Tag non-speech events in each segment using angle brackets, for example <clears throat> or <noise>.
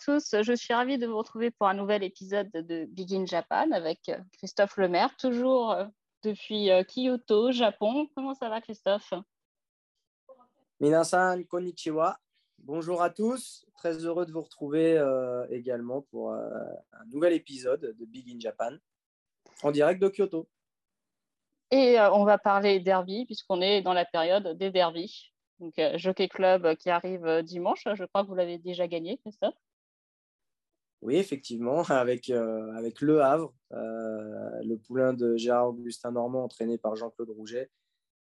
Bonjour à tous, je suis ravie de vous retrouver pour un nouvel épisode de Begin Japan avec Christophe Lemaire, toujours euh, depuis euh, Kyoto, Japon. Comment ça va Christophe? Minasan, konnichiwa. Bonjour à tous, très heureux de vous retrouver euh, également pour un nouvel épisode de Begin Japan en direct de Kyoto. Et on va parler derby puisqu'on est dans la période des derbies. Donc, euh, Jockey Club euh, qui arrive euh, dimanche. Je crois que vous l'avez déjà gagné, Christophe? Oui, effectivement, <laughs> avec, avec Le Havre, le poulain de Gérard Augustin Normand entraîné par Jean-Claude Rouget.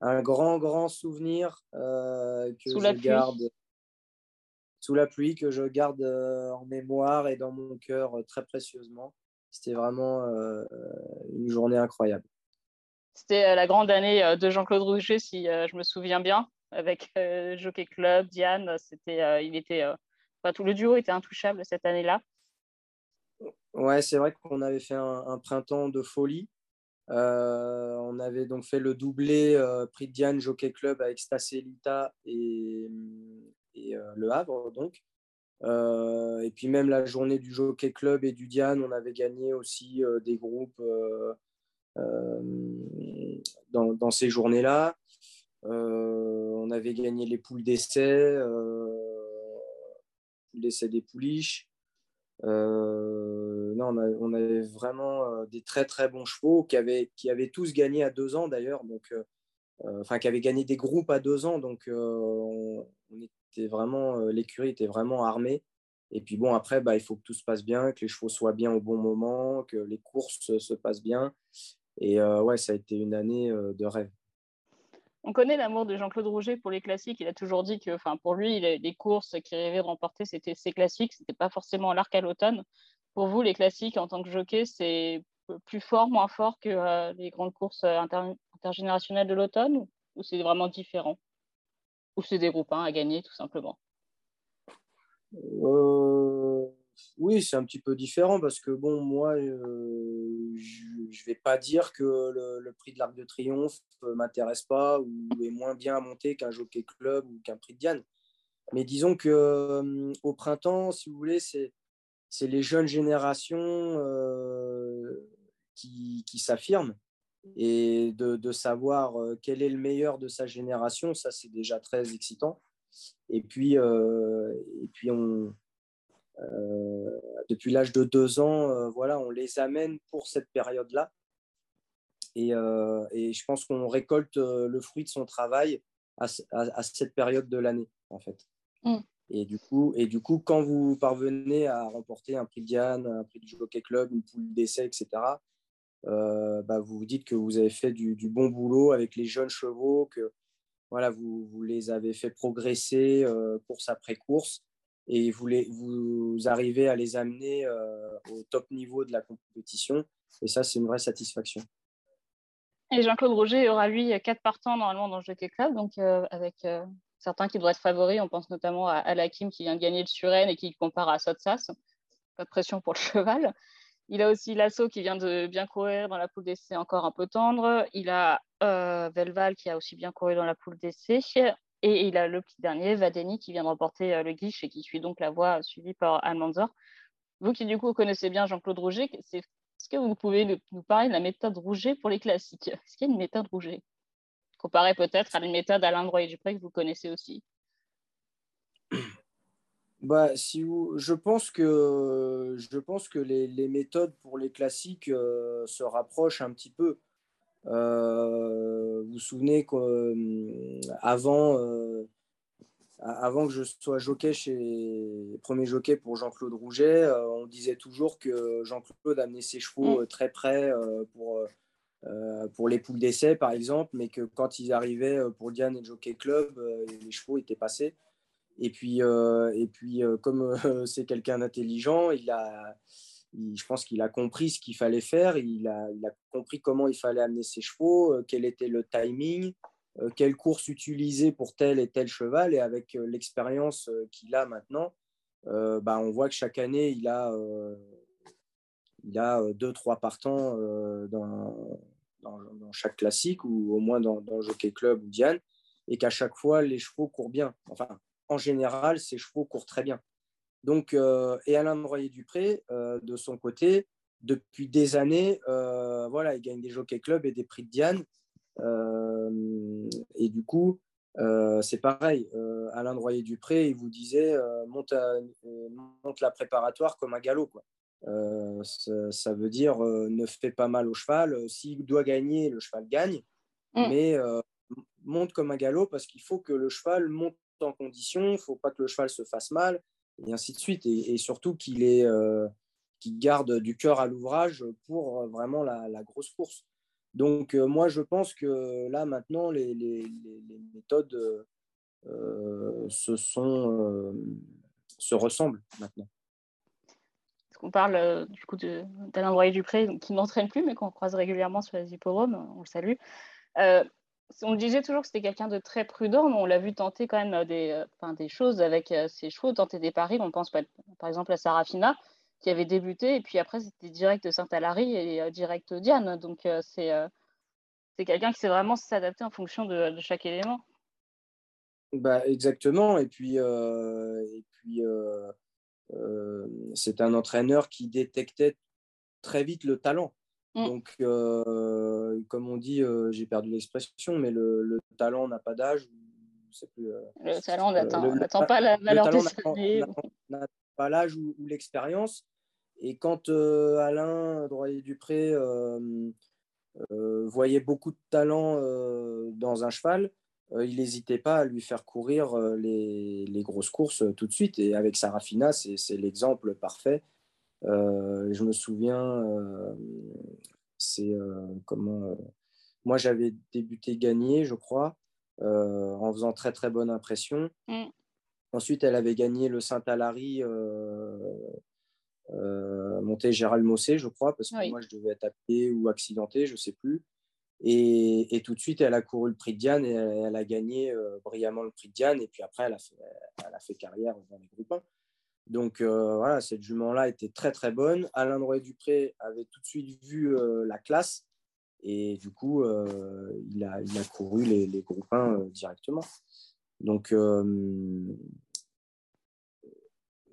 Un grand, grand souvenir que sous je garde sous la pluie, que je garde en mémoire et dans mon cœur très précieusement. C'était vraiment une journée incroyable. C'était la grande année de Jean-Claude Rouget, si je me souviens bien avec euh, Jockey Club, Diane. C'était, euh, il était, euh, tout le duo était intouchable cette année-là. Ouais, c'est vrai qu'on avait fait un, printemps de folie. on avait donc fait le doublé Prix de Diane Jockey Club avec Stacelita et, et Le Havre. Donc. et puis même la journée du Jockey Club et du Diane, on avait gagné aussi des groupes dans, dans, ces journées-là. Euh, on avait gagné les poules d'essai, euh, l'essai des pouliches. Euh, non, on, avait vraiment des très très bons chevaux qui avaient, tous gagné à deux ans d'ailleurs, donc enfin qui avaient gagné des groupes à deux ans, donc on, était vraiment l'écurie était vraiment armée. Et puis bon après bah, il faut que tout se passe bien, que les chevaux soient bien au bon moment, que les courses se passent bien. Et ouais ça a été une année de rêve. On connaît l'amour de Jean-Claude Rouget pour les classiques. Il a toujours dit que, enfin, pour lui, les courses qu'il rêvait de remporter, c'était ses classiques. C'était pas forcément l'arc à l'automne. Pour vous, les classiques en tant que jockey, c'est plus fort, moins fort que euh, les grandes courses euh, intergénérationnelles de l'automne? Ou, c'est vraiment différent? Ou c'est des groupes à gagner, tout simplement? Euh, oui, c'est un petit peu différent parce que, bon, moi, euh, je ne vais pas dire que le, prix de l'Arc de Triomphe ne m'intéresse pas ou est moins bien à monter qu'un Jockey Club ou qu'un prix de Diane. Mais disons que euh, au printemps, si vous voulez, c'est, les jeunes générations euh, qui, qui s'affirment. Et de, de, savoir quel est le meilleur de sa génération, ça, c'est déjà très excitant. Et puis, et puis on euh, depuis l'âge de deux ans, euh, voilà, on les amène pour cette période-là. Et, euh, et, je pense qu'on récolte le fruit de son travail à, cette période de l'année, en fait. Mm. Et, du coup, et du coup, quand vous parvenez à remporter un prix Diane, un prix du Jockey Club, une poule d'essai, etc., bah, vous vous dites que vous avez fait du, du, bon boulot avec les jeunes chevaux, que voilà, vous, vous les avez fait progresser course après course et vous, arrivez à les amener euh, au top niveau de la compétition. Et ça, c'est une vraie satisfaction. Et Jean-Claude Roger aura, lui, quatre partants normalement dans le Jockey Club, donc euh, avec euh, certains qui doivent être favoris. On pense notamment à Alakim qui vient de gagner le Suren et qui compare à Sotsas. Pas de pression pour le cheval. Il a aussi Lasso qui vient de bien courir dans la poule d'essai encore un peu tendre. Il a Velval qui a aussi bien couru dans la poule d'essai. Et il a le petit dernier, Vadeni, qui vient de remporter euh, le guiche et qui suit donc la voie suivie par Almanzor. Vous qui du coup connaissez bien Jean-Claude Rouget, est-ce que vous pouvez nous parler de la méthode Rouget pour les classiques? Est-ce qu'il y a une méthode Rouget? Comparée peut-être à la méthode Alain et que vous connaissez aussi <clears throat> bah, si je pense que, je pense que les, les méthodes pour les classiques euh, se rapprochent un petit peu. Euh, vous vous souvenez qu'avant euh, avant que je sois jockey chez premier jockey pour Jean-Claude Rouget, euh, on disait toujours que Jean-Claude amenait ses chevaux mm. très près pour, pour les poules d'essai, par exemple, mais que quand ils arrivaient pour Diane et Jockey Club, les chevaux étaient passés. Et puis, et puis comme <laughs> c'est quelqu'un d'intelligent, il a, je pense qu'il a compris ce qu'il fallait faire, il a, compris comment il fallait amener ses chevaux, euh, quel était le timing, euh, quelle course utiliser pour tel et tel cheval. Et avec euh, l'expérience qu'il a maintenant, bah, on voit que chaque année, il a, deux, trois partants dans, chaque classique ou au moins dans, dans Jockey Club ou Diane, et qu'à chaque fois, les chevaux courent bien. Enfin, en général, ces chevaux courent très bien. Donc, et Alain Royer-Dupré, de son côté, depuis des années, voilà, il gagne des Jockey Club et des prix de Diane. et du coup, c'est pareil. Alain Royer-Dupré, il vous disait monte, monte, la préparatoire comme un galop. Quoi. Ça, veut dire ne fait pas mal au cheval. S'il doit gagner, le cheval gagne. Mm. Mais monte comme un galop parce qu'il faut que le cheval monte en condition, il ne faut pas que le cheval se fasse mal, et ainsi de suite. Et, surtout qu'il euh, garde du cœur à l'ouvrage pour euh, vraiment la, grosse course. Donc euh, moi, je pense que là, maintenant, les, méthodes se, ressemblent maintenant. On parle du coup d'Alain Broyer-Dupré, qui n'entraîne plus, mais qu'on croise régulièrement sur les hippodromes, on le salue on disait toujours que c'était quelqu'un de très prudent, mais on l'a vu tenter quand même euh, des, euh, des choses avec euh, ses chevaux, tenter des paris. On pense par exemple à Sarafina, qui avait débuté, et puis après, c'était direct Saint-Alary et direct Diane. Donc, c'est quelqu'un qui sait vraiment s'adapter en fonction de, chaque élément. Bah, exactement. Et puis, et puis c'est un entraîneur qui détectait très vite le talent. Mm. Donc, comme on dit, euh, j'ai perdu l'expression, mais le, talent n'a pas d'âge. Euh, le talent n'attend pas la valeur des n'a pas l'âge ou, l'expérience. Et quand Alain Droyer-Dupré voyait beaucoup de talent dans un cheval, il n'hésitait pas à lui faire courir les, les, grosses courses tout de suite. Et avec Sarafina, c'est l'exemple parfait. Euh, je me souviens, euh, c'est euh, comment. moi, j'avais débuté gagné, je crois, en faisant très très bonne impression. Mm. Ensuite, elle avait gagné le Saint-Alary monté Gérald Mossé, je crois, parce que moi, je devais être appelé ou accidenté, je ne sais plus. Et, et, tout de suite, elle a couru le prix de Diane et elle, a gagné brillamment le prix de Diane. Et puis après, elle a fait, elle a fait carrière dans les groupes 1. Donc euh, voilà, cette jument-là était très très bonne. Alain Droit-Dupré avait tout de suite vu euh, la classe et du coup, euh, il, a, couru les, les groupes 1 directement. Donc,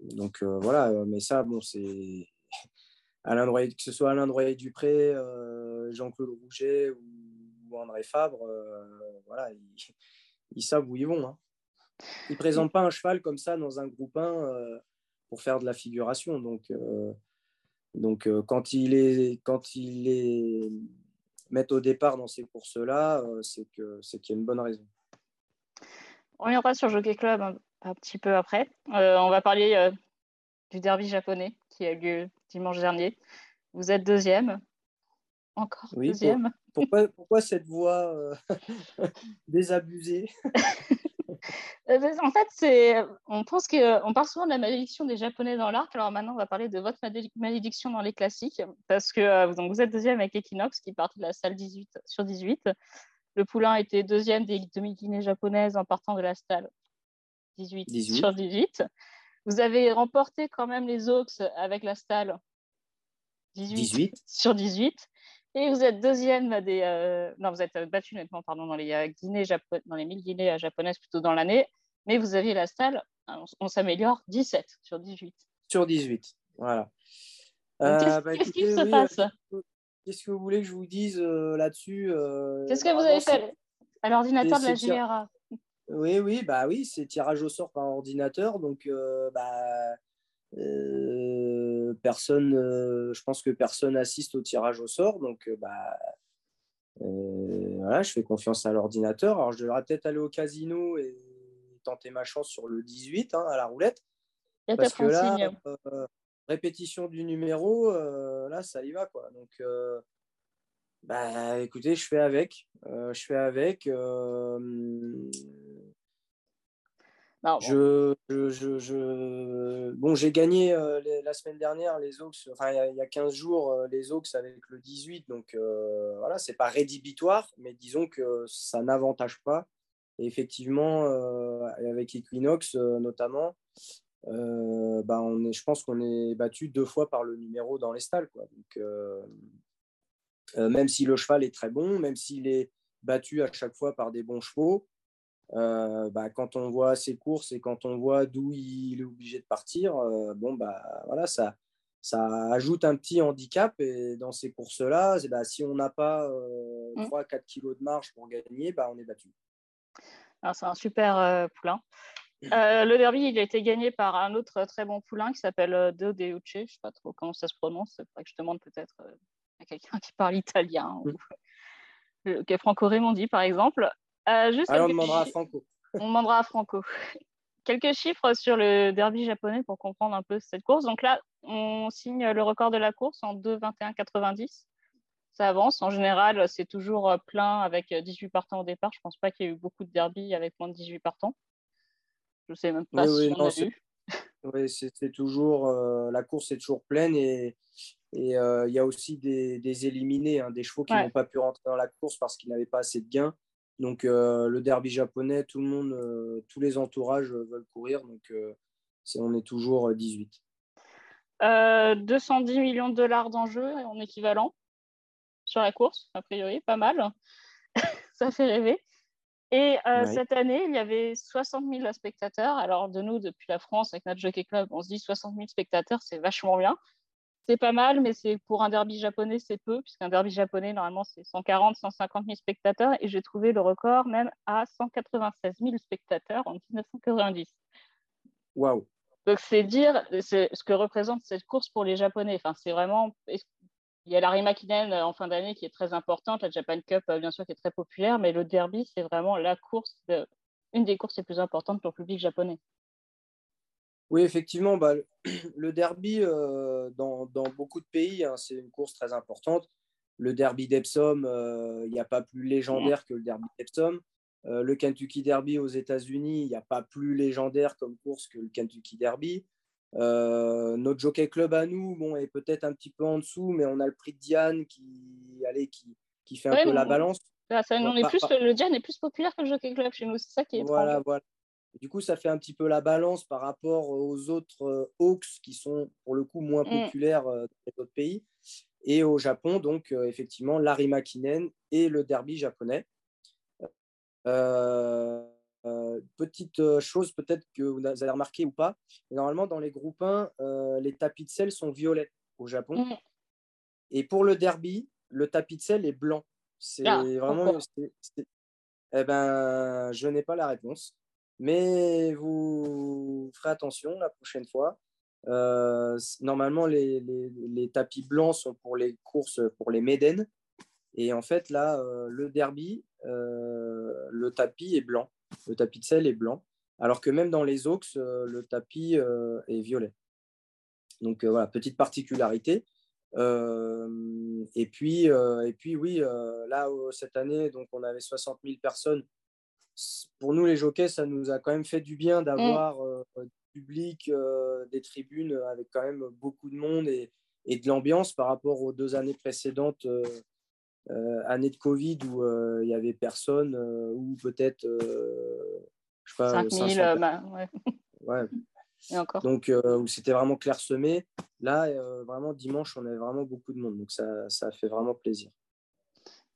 donc voilà, mais ça, bon, c'est. <laughs> Alain Droit, que ce soit Alain Droit-Dupré, Jean-Claude Rouget ou, André Fabre, voilà, ils, savent où ils vont. Hein. Ils ne présentent pas un cheval comme ça dans un groupe 1 pour faire de la figuration. Donc, euh, donc euh, quand il est quand il est met au départ dans ces courses-là, euh, c'est que c'est qu'il y a une bonne raison. On reviendra sur Jockey Club un, petit peu après. on va parler du derby japonais qui a eu lieu dimanche dernier. Vous êtes deuxième, encore deuxième. pourquoi, pourquoi cette voix <laughs> désabusée? <laughs> en fait, c'est, on pense qu'on parle souvent de la malédiction des Japonais dans l'arc. Alors maintenant, on va parler de votre malédiction dans les classiques, parce que euh, donc, vous êtes deuxième avec Equinox, qui partait de la salle 18 sur 18. Le Poulain était deuxième des demi-guinées japonaises en partant de la salle 18, sur 18. Vous avez remporté quand même les Oaks avec la salle 18. sur 18. Et vous êtes deuxième des. Euh, non, vous êtes battu nettement, pardon, dans les, euh, Guinées dans les 1000 Guinées japonaises plutôt dans l'année. Mais vous aviez la salle, on, s'améliore, 17 sur 18. Sur 18, voilà. Qu'est-ce euh, bah, qui se passe? Qu'est-ce que vous voulez que je vous dise là-dessus Qu'est-ce que vous avez fait à l'ordinateur de la GRA Oui, oui, bah oui, c'est tirage au sort par ordinateur. Donc, bah, personne, euh, je pense que personne assiste au tirage au sort, donc euh, bah, euh, voilà, je fais confiance à l'ordinateur. Alors, je devrais peut-être aller au casino et tenter ma chance sur le 18 hein, à la roulette. parce que là, répétition du numéro, là, ça y va. Quoi. Donc, bah, écoutez, je fais avec. je fais avec. Je, je, je, Bon, j'ai gagné euh, la semaine dernière les Oaks, enfin il y, a 15 jours euh, les Oaks avec le 18, donc euh, voilà, c'est pas rédhibitoire, mais disons que ça n'avantage pas. Et effectivement, avec Equinox notamment, bah, on est, je pense qu'on est battu deux fois par le numéro dans les stalles. Quoi. Donc, même si le cheval est très bon, même s'il est battu à chaque fois par des bons chevaux, bah, quand on voit ses courses et quand on voit d'où il est obligé de partir, bon, bah, voilà, ça, ça ajoute un petit handicap. Et dans ces courses-là, bah, si on n'a pas 3-4 mmh. kilos de marge pour gagner, bah, on est battu. C'est un super poulain. Euh, le derby, il a été gagné par un autre très bon poulain qui s'appelle euh, De Deuce. Je ne sais pas trop comment ça se prononce. C'est vrai que je demande peut-être euh, à quelqu'un <laughs> qui parle italien ou qui est franco-rémondi, par exemple. Juste <laughs> on demandera à Franco. on demandera à Franco. quelques chiffres sur le derby japonais pour comprendre un peu cette course. Donc là, on signe le record de la course en 2,21,90. Ça avance. En général, c'est toujours plein avec 18 partants au départ. Je ne pense pas qu'il y ait eu beaucoup de derby avec moins de 18 partants. Je sais même pas si on a vu. <laughs> Oui, c'est toujours euh, la course est toujours pleine et euh, il y a aussi des, des éliminés, hein, des chevaux qui n'ont pas pu rentrer dans la course parce qu'ils n'avaient pas assez de gains. Donc euh, le derby japonais, tout le monde, tous les entourages veulent courir, donc on est toujours 18. 210 millions de dollars d'enjeu en équivalent sur la course, a priori, pas mal. <laughs> Ça fait rêver. Et euh, cette année, il y avait 60 000 spectateurs. Alors, de nous, depuis la France, avec notre Jockey Club, on se dit 60 000 spectateurs, c'est vachement bien. C'est pas mal, mais c'est pour un derby japonais, c'est peu, puisqu'un derby japonais, normalement, c'est 140, 150 000 spectateurs. Et j'ai trouvé le record même à 196 000 spectateurs en 1990. Waouh! Donc, c'est dire ce que représente cette course pour les Japonais. Enfin, c'est vraiment il y a la Rimakinen euh, en fin d'année qui est très importante, la Japan Cup, euh, bien sûr, qui est très populaire, mais le derby, c'est vraiment la course, une des courses les plus importantes pour le public japonais. Oui, effectivement, bah, <clears throat> le derby, euh, dans, beaucoup de pays, hein, c'est une course très importante. Le derby d'Epsom, il n'y a pas plus légendaire que le derby d'Epsom. le Kentucky Derby aux États-Unis, il n'y a pas plus légendaire comme course que le Kentucky Derby. Euh, notre jockey club à nous, bon, est peut-être un petit peu en dessous, mais on a le prix de Diane qui, allez, qui, qui fait un peu la balance. ça, on est plus, le Diane est plus populaire que le jockey club chez nous, c'est ça qui est voilà, voilà. Du coup, ça fait un petit peu la balance par rapport aux autres euh, Hawks qui sont pour le coup moins mm. populaires euh, dans les autres pays. Et au Japon, donc effectivement, Larry Makinen et le derby japonais. Euh, euh, petite euh, chose peut-être que vous avez remarqué ou pas, normalement dans les groupes 1, euh, les tapis de sel sont violets au Japon. Mm. Et pour le derby, le tapis de sel est blanc. C'est ah, vraiment. Eh ben, je n'ai pas la réponse. Mais vous ferez attention la prochaine fois. normalement, les, les, tapis blancs sont pour les courses, pour les Médènes. Et en fait, là, le derby, le tapis est blanc le tapis de sel est blanc, alors que même dans les euh, le tapis euh, est violet. Donc euh, voilà, petite particularité. et, puis, et puis oui, là, cette année, donc, on avait 60 000 personnes. Pour nous, les jockeys, ça nous a quand même fait du bien d'avoir du public, des tribunes avec quand même beaucoup de monde et, et de l'ambiance par rapport aux deux années précédentes euh, année de Covid où euh, il y avait personne, euh, ou peut-être, je sais pas, 5000, bah, ouais. <laughs> ouais. Et encore. Donc, où c'était vraiment clairsemé. Là, vraiment, dimanche, on avait vraiment beaucoup de monde. Donc, ça, ça fait vraiment plaisir.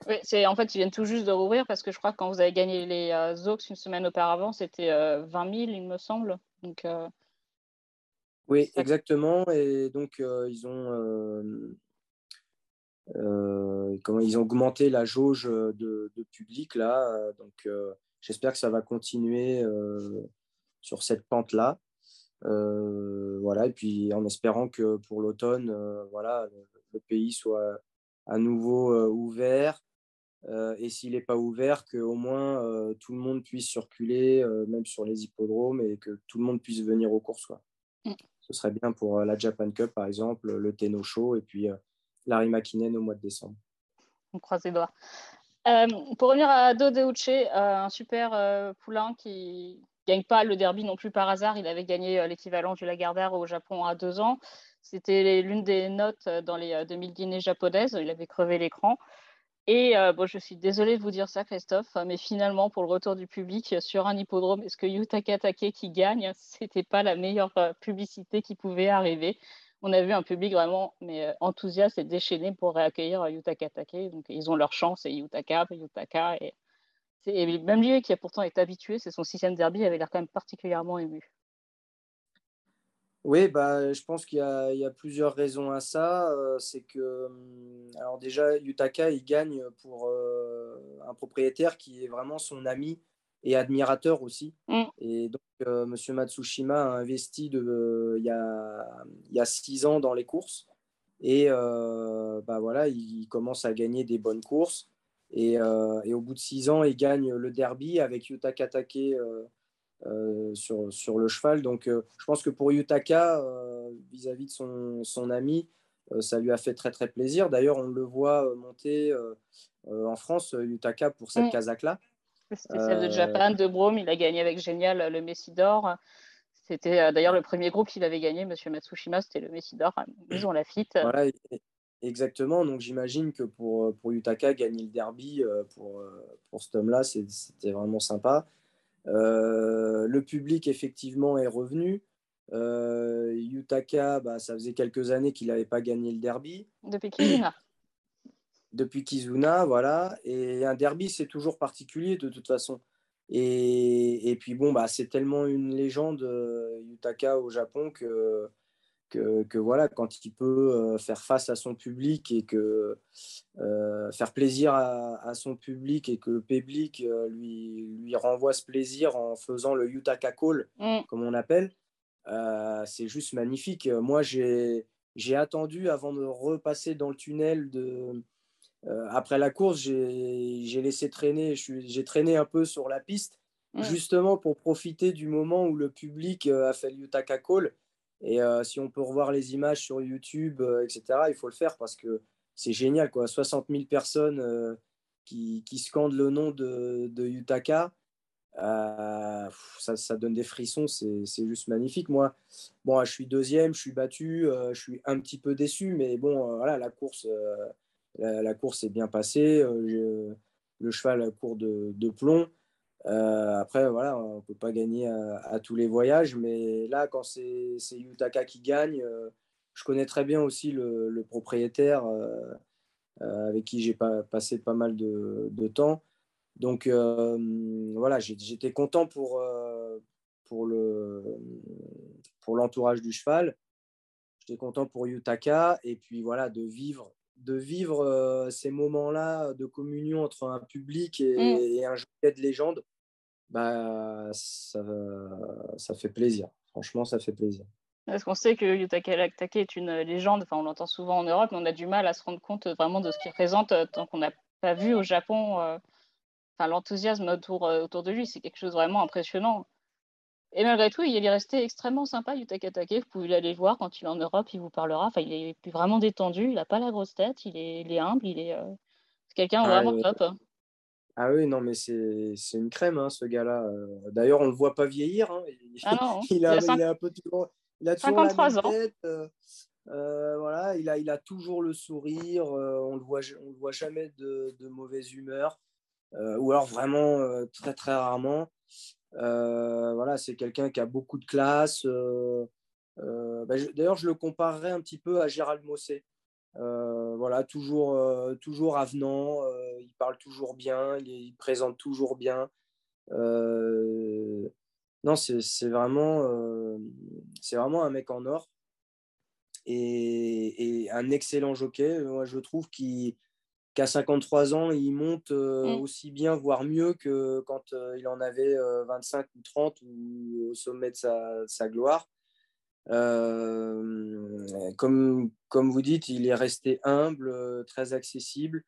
Oui, c'est en fait, ils viennent tout juste de rouvrir parce que je crois que quand vous avez gagné les euh, une semaine auparavant, c'était 20 000, il me semble. Donc, oui, exactement. Et donc, ils ont euh, comment, ils ont augmenté la jauge de, public là, euh, donc euh, j'espère que ça va continuer sur cette pente là. voilà, et puis en espérant que pour l'automne, voilà, le pays soit à nouveau ouvert. Et s'il n'est pas ouvert, qu'au moins tout le monde puisse circuler, même sur les hippodromes, et que tout le monde puisse venir aux courses. Mm. Ce serait bien pour la Japan Cup, par exemple, le Tenno Show, et puis Larry McKinnon au mois de décembre. On croise les doigts. Euh, pour revenir à Do Deuce, euh, un super euh, poulain qui gagne pas le derby non plus par hasard. Il avait gagné l'équivalent du Lagardère au Japon à deux ans. C'était l'une des notes dans les 2000 dîners japonaises. Il avait crevé l'écran. Et bon, je suis désolée de vous dire ça, Christophe, mais finalement, pour le retour du public sur un hippodrome, est-ce que Yutaka Take qui gagne, <laughs> c'était pas la meilleure publicité qui pouvait arriver? On a vu un public vraiment mais, euh, enthousiaste et déchaîné pour réaccueillir Yutaka Take. Donc, ils ont leur chance, et Yutaka, Yutaka. Et Et même lui, qui a pourtant été habitué, c'est son sixième derby, avait l'air quand même particulièrement ému. Oui, bah, je pense qu'il y, a plusieurs raisons à ça. Euh, c'est que, hum, alors déjà, Yutaka, il gagne pour euh, un propriétaire qui est vraiment son ami et admirateur aussi. Mm. Et donc, euh, M. Matsushima a investi de, il, y a, il y a six ans dans les courses. Et bah, voilà, il commence à gagner des bonnes courses. Et, et, au bout de six ans, il gagne le derby avec Yutaka Take euh, sur, sur, le cheval. Donc, euh, je pense que pour Yutaka, euh, vis-à-vis de son, son ami, ça lui a fait très très plaisir. D'ailleurs, on le voit monter en France, Yutaka, pour cette mmh. là C'était celle de Japan, de Brome. Il a gagné avec Génial le Messi d'or. C'était d'ailleurs le premier groupe qu'il avait gagné, Monsieur Matsushima, c'était le Messi d'or à Maison Lafitte. Voilà, exactement. Donc j'imagine que pour, pour Yutaka, gagner le derby pour, pour cet homme-là, c'était vraiment sympa. Euh, le public, effectivement, est revenu. Euh, Yutaka, bah, ça faisait quelques années qu'il n'avait pas gagné le derby. Depuis Kizuna. <clears throat> Depuis Kizuna, voilà. Et un derby, c'est toujours particulier de toute façon. Et, et puis bon, bah, c'est tellement une légende, euh, Yutaka au Japon, que que, voilà, quand il peut euh, faire face à son public et que euh, faire plaisir à, son public et que le public euh, lui, lui renvoie ce plaisir en faisant le Yutaka Call, mm. comme on appelle, c'est juste magnifique. Moi, j'ai attendu avant de repasser dans le tunnel de, après la course, j'ai laissé traîner, j'ai traîné un peu sur la piste, mm. justement pour profiter du moment où le public a fait le Yutaka Call et euh, si on peut revoir les images sur YouTube, euh, etc., il faut le faire parce que c'est génial. Quoi. 60 000 personnes euh, qui, qui, scandent le nom de, de Yutaka. Ça, ça, donne des frissons, c'est juste magnifique. Moi, bon, je suis deuxième, je suis battu, je suis un petit peu déçu, mais bon, voilà, la course, la, course est bien passée. le cheval court de, plomb. Euh, après, voilà, on peut pas gagner à, tous les voyages, mais là, quand c'est Yutaka qui gagne, euh, je connais très bien aussi le, propriétaire euh, avec qui j'ai passé pas mal de, temps. Donc voilà, j'étais content pour, pour l'entourage du cheval. J'étais content pour Yutaka et puis voilà, de vivre de vivre ces moments-là de communion entre un public et, mm. et un jouet de légende bah, ça, ça fait plaisir. Franchement, ça fait plaisir. Parce qu'on sait que Yutaka Take est une légende, enfin, on l'entend souvent en Europe, mais on a du mal à se rendre compte vraiment de ce qu'il représente euh, tant qu'on n'a pas vu au Japon euh, enfin, l'enthousiasme autour, euh, autour de lui. C'est quelque chose vraiment impressionnant. Et malgré tout, il est resté extrêmement sympa, Yutaka Take. Vous pouvez l'aller voir quand il est en Europe, il vous parlera. Enfin, il est vraiment détendu, il n'a pas la grosse tête, il est, il est humble, il est, quelqu'un ah, vraiment top. Ah oui, non, mais c'est une crème, hein, ce gars-là. Euh. D'ailleurs, on ne le voit pas vieillir. Hein. Ah non, <laughs> il, a, il, a, un peu toujours, il a toujours 53 la même tête. Euh, euh, voilà, il a, il a toujours le sourire. on ne le, voit, on le voit jamais de, de mauvaise humeur. Ou alors vraiment très, très rarement. voilà, c'est quelqu'un qui a beaucoup de classe. Bah, d'ailleurs, je le comparerais un petit peu à Gérald Mossé. Euh, voilà, toujours, euh, toujours avenant, euh, il parle toujours bien, il, présente toujours bien. non, c'est vraiment, c'est vraiment un mec en or et, un excellent jockey. Moi, je trouve qu'à 53 ans, il monte mm. aussi bien, voire mieux que quand il en avait 25 ou 30 ou au sommet de sa gloire. Euh, comme, comme vous dites, il est resté humble, euh, très accessible.